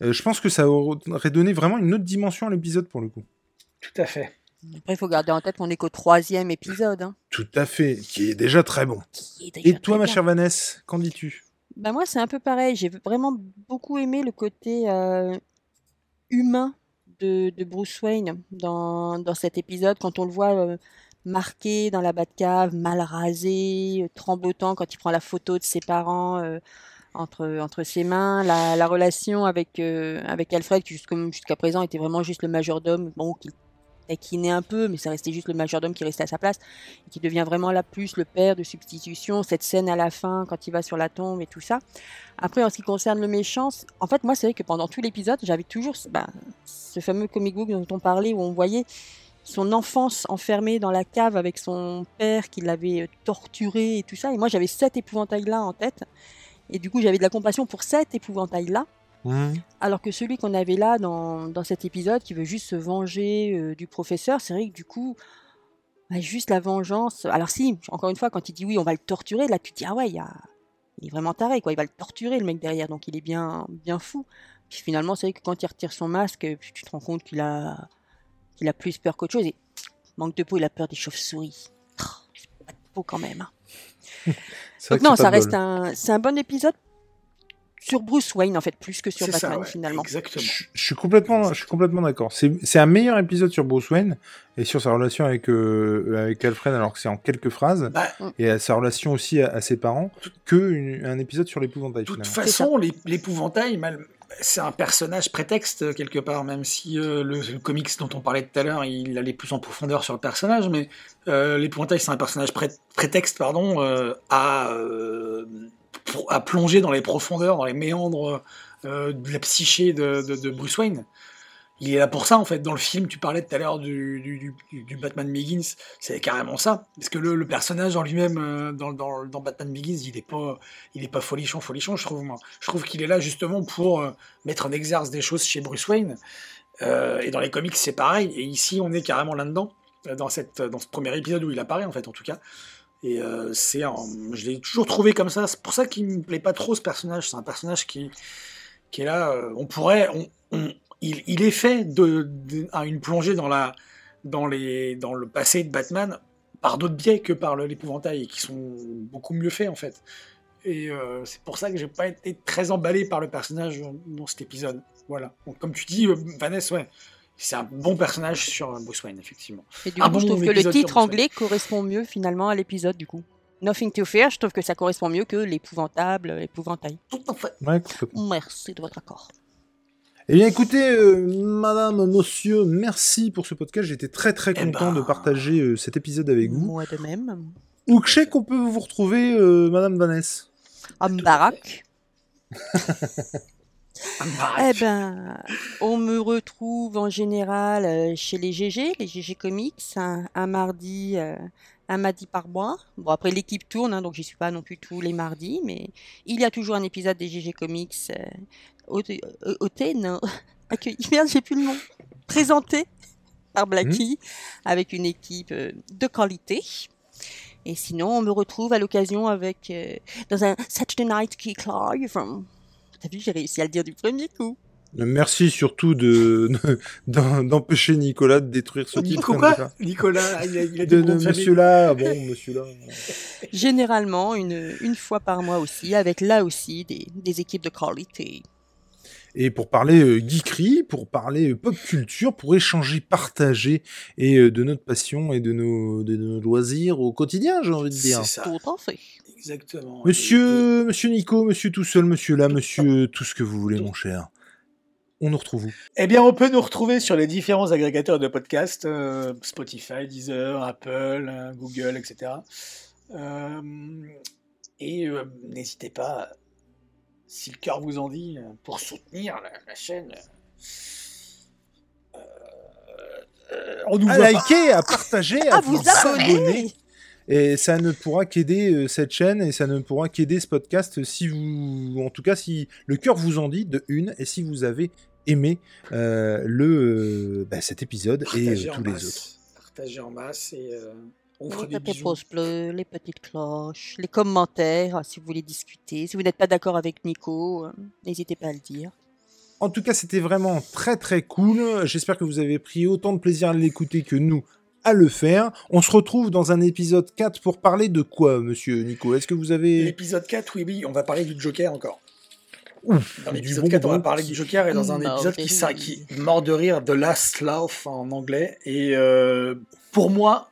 euh, je pense que ça aurait donné vraiment une autre dimension à l'épisode pour le coup. Tout à fait. Après, il faut garder en tête qu'on est qu'au troisième épisode. Hein, Tout à fait, qui est déjà très bon. déjà Et toi, ma bien. chère Vanessa, qu'en dis-tu? Bah moi, c'est un peu pareil. J'ai vraiment beaucoup aimé le côté euh, humain de, de Bruce Wayne dans, dans cet épisode, quand on le voit euh, marqué dans la Batcave, mal rasé, euh, tremblotant quand il prend la photo de ses parents euh, entre, entre ses mains, la, la relation avec, euh, avec Alfred, qui jusqu'à présent était vraiment juste le majordome, bon, qui taquinait un peu, mais ça restait juste le majordome qui restait à sa place, et qui devient vraiment là plus le père de substitution, cette scène à la fin quand il va sur la tombe et tout ça. Après, en ce qui concerne le méchant, en fait, moi, c'est vrai que pendant tout l'épisode, j'avais toujours ce- bah, ce fameux comic book dont on parlait, où on voyait son enfance enfermée dans la cave avec son père qui l'avait euh, torturé et tout ça. Et moi, j'avais cet épouvantail-là en tête. Et du coup, j'avais de la compassion pour cet épouvantail-là. Alors que celui qu'on avait là dans, dans cet épisode, qui veut juste se venger euh, du professeur, c'est vrai que du coup, bah, juste la vengeance. Alors si, encore une fois, quand il dit oui, on va le torturer, là tu te dis ah ouais, il, y a... il est vraiment taré, quoi. Il va le torturer le mec derrière, donc il est bien, bien fou. Puis finalement, c'est vrai que quand il retire son masque, tu te rends compte qu'il a, qu'il a plus peur qu'autre chose. Et manque de peau, il a peur des chauves-souris. Oh, pas de peau quand même. hein. Donc non, c'est ça reste bol. un, c'est un bon épisode sur Bruce Wayne en fait, plus que sur Batman ça, ouais, finalement. exactement. Je, je suis complètement, je suis complètement d'accord. C'est, c'est un meilleur épisode sur Bruce Wayne et sur sa relation avec euh, avec Alfred, alors que c'est en quelques phrases, Bah, et à sa relation aussi à, à ses parents, que une- un épisode sur l'épouvantail. De toute finalement. façon, l'ép- l'épouvantail, mal- c'est un personnage prétexte euh, quelque part, même si euh, le, le comics dont on parlait tout à l'heure, il allait plus en profondeur sur le personnage, mais euh, l'épouvantail, c'est un personnage pré- prétexte pardon, à, à plonger dans les profondeurs, dans les méandres de la psyché de Bruce Wayne. Il est là pour ça, en fait. Dans le film, tu parlais tout à l'heure du, du, Batman Begins, c'est carrément ça. Parce que le, personnage en lui-même, euh, dans, dans, dans Batman Begins, il est pas, pas folichon, folichon, je trouve, moi. Je trouve qu'il est là justement pour euh, mettre en exerce des choses chez Bruce Wayne. Euh, et dans les comics, c'est pareil. Et ici, on est carrément là-dedans, dans, cette, dans ce premier épisode où il apparaît, en fait, en tout cas. Et c'est je l'ai toujours trouvé comme ça. C'est pour ça qu'il me plaît pas trop, ce personnage. C'est un personnage qui, qui est là. on pourrait. Il, il est fait de, de- à une plongée dans, la, dans, les, dans le passé de Batman par d'autres biais que par l'épouvantail, et qui sont beaucoup mieux faits, en fait. Et euh, c'est pour ça que j'ai pas été très emballé par le personnage dans, cet épisode. Voilà. Donc, comme tu dis, euh, Vanessa, ouais, c'est un bon personnage sur euh, Bruce Wayne, effectivement. Et du Un coup, je bon trouve que le titre anglais correspond mieux finalement à l'épisode du coup. Nothing to fear, je trouve que ça correspond mieux que l'épouvantable, épouvantail. Tout à fait. Ouais, complètement. Merci de votre accord. Eh bien, écoutez, euh, madame, monsieur, merci pour ce podcast. J'étais très très Eh content ben. de partager euh, cet épisode avec vous. Moi de même. Où que c'est qu'on peut vous retrouver, euh, madame Vanessa? Un Eh ben, on me retrouve en général chez les GG, les GG Comics, un, un mardi, un mardi par mois. Bon, après l'équipe tourne, hein, donc j'y suis pas non plus tous les mardis, mais il y a toujours un épisode des GG Comics non, accueilli, merde, j'ai plus le nom, présenté par Blacky, avec une équipe euh, de qualité. Et sinon, on me retrouve à l'occasion avec euh, dans un Saturday Night Geek Live. T'as vu, j'ai réussi à le dire du premier coup. Euh, Merci surtout de d'empêcher Nicolas de détruire ce titre. Nico quoi Nicolas, il a, il a De, de monsieur là, ah bon, monsieur là. Généralement, une, une fois par mois aussi, avec là aussi des, des équipes de qualité. Et pour parler euh, geekery, pour parler euh, pop culture, pour échanger, partager et euh, de notre passion et de nos, de nos loisirs au quotidien, j'ai envie de dire. C'est ça, Tout en fait. exactement. Monsieur, monsieur Nico, monsieur tout seul, monsieur là, monsieur tout ce que vous voulez, mon cher. On nous retrouve où? Eh bien, on peut nous retrouver sur les différents agrégateurs de podcasts, euh, Spotify, Deezer, Apple, euh, Google, etc. Euh, et euh, n'hésitez pas, si le cœur vous en dit, euh, pour soutenir la, la chaîne. euh, euh, on nous À voit pas. liker, à partager, à vous abonner. Et ça ne pourra qu'aider euh, cette chaîne et ça ne pourra qu'aider ce podcast si vous, en tout cas, si le cœur vous en dit de une et si vous avez aimé euh, le euh, bah, cet épisode et Partagez euh, tous les autres. Partagez en masse et euh, on fera Les des petits bisous. pouces bleus, les petites cloches, les commentaires, si vous voulez discuter. Si vous n'êtes pas d'accord avec Nico, euh, n'hésitez pas à le dire. En tout cas, c'était vraiment très très cool. J'espère que vous avez pris autant de plaisir à l'écouter que nous à le faire. On se retrouve dans un épisode 4 pour parler de quoi, monsieur Nico? Est-ce que vous avez... L'épisode 4, oui, oui, on va parler du Joker encore. Ouf, Dans l'épisode bon 4, on va parler du Joker et dans un Mort épisode de qui, qui mort de rire, The Last Laugh en anglais. Et euh, pour moi,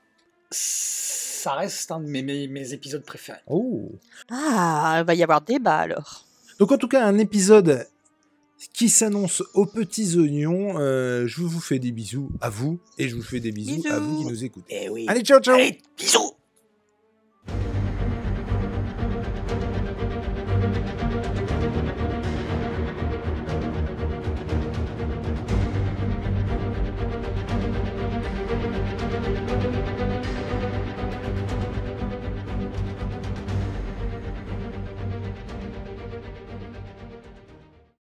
ça reste un de mes, mes, mes épisodes préférés. Oh. Ah, il va y avoir débat alors. Donc en tout cas, un épisode qui s'annonce aux petits oignons. Euh, je vous fais des bisous à vous et je vous fais des bisous, à vous qui nous écoutez. Eh oui. Allez, ciao, ciao Allez, bisous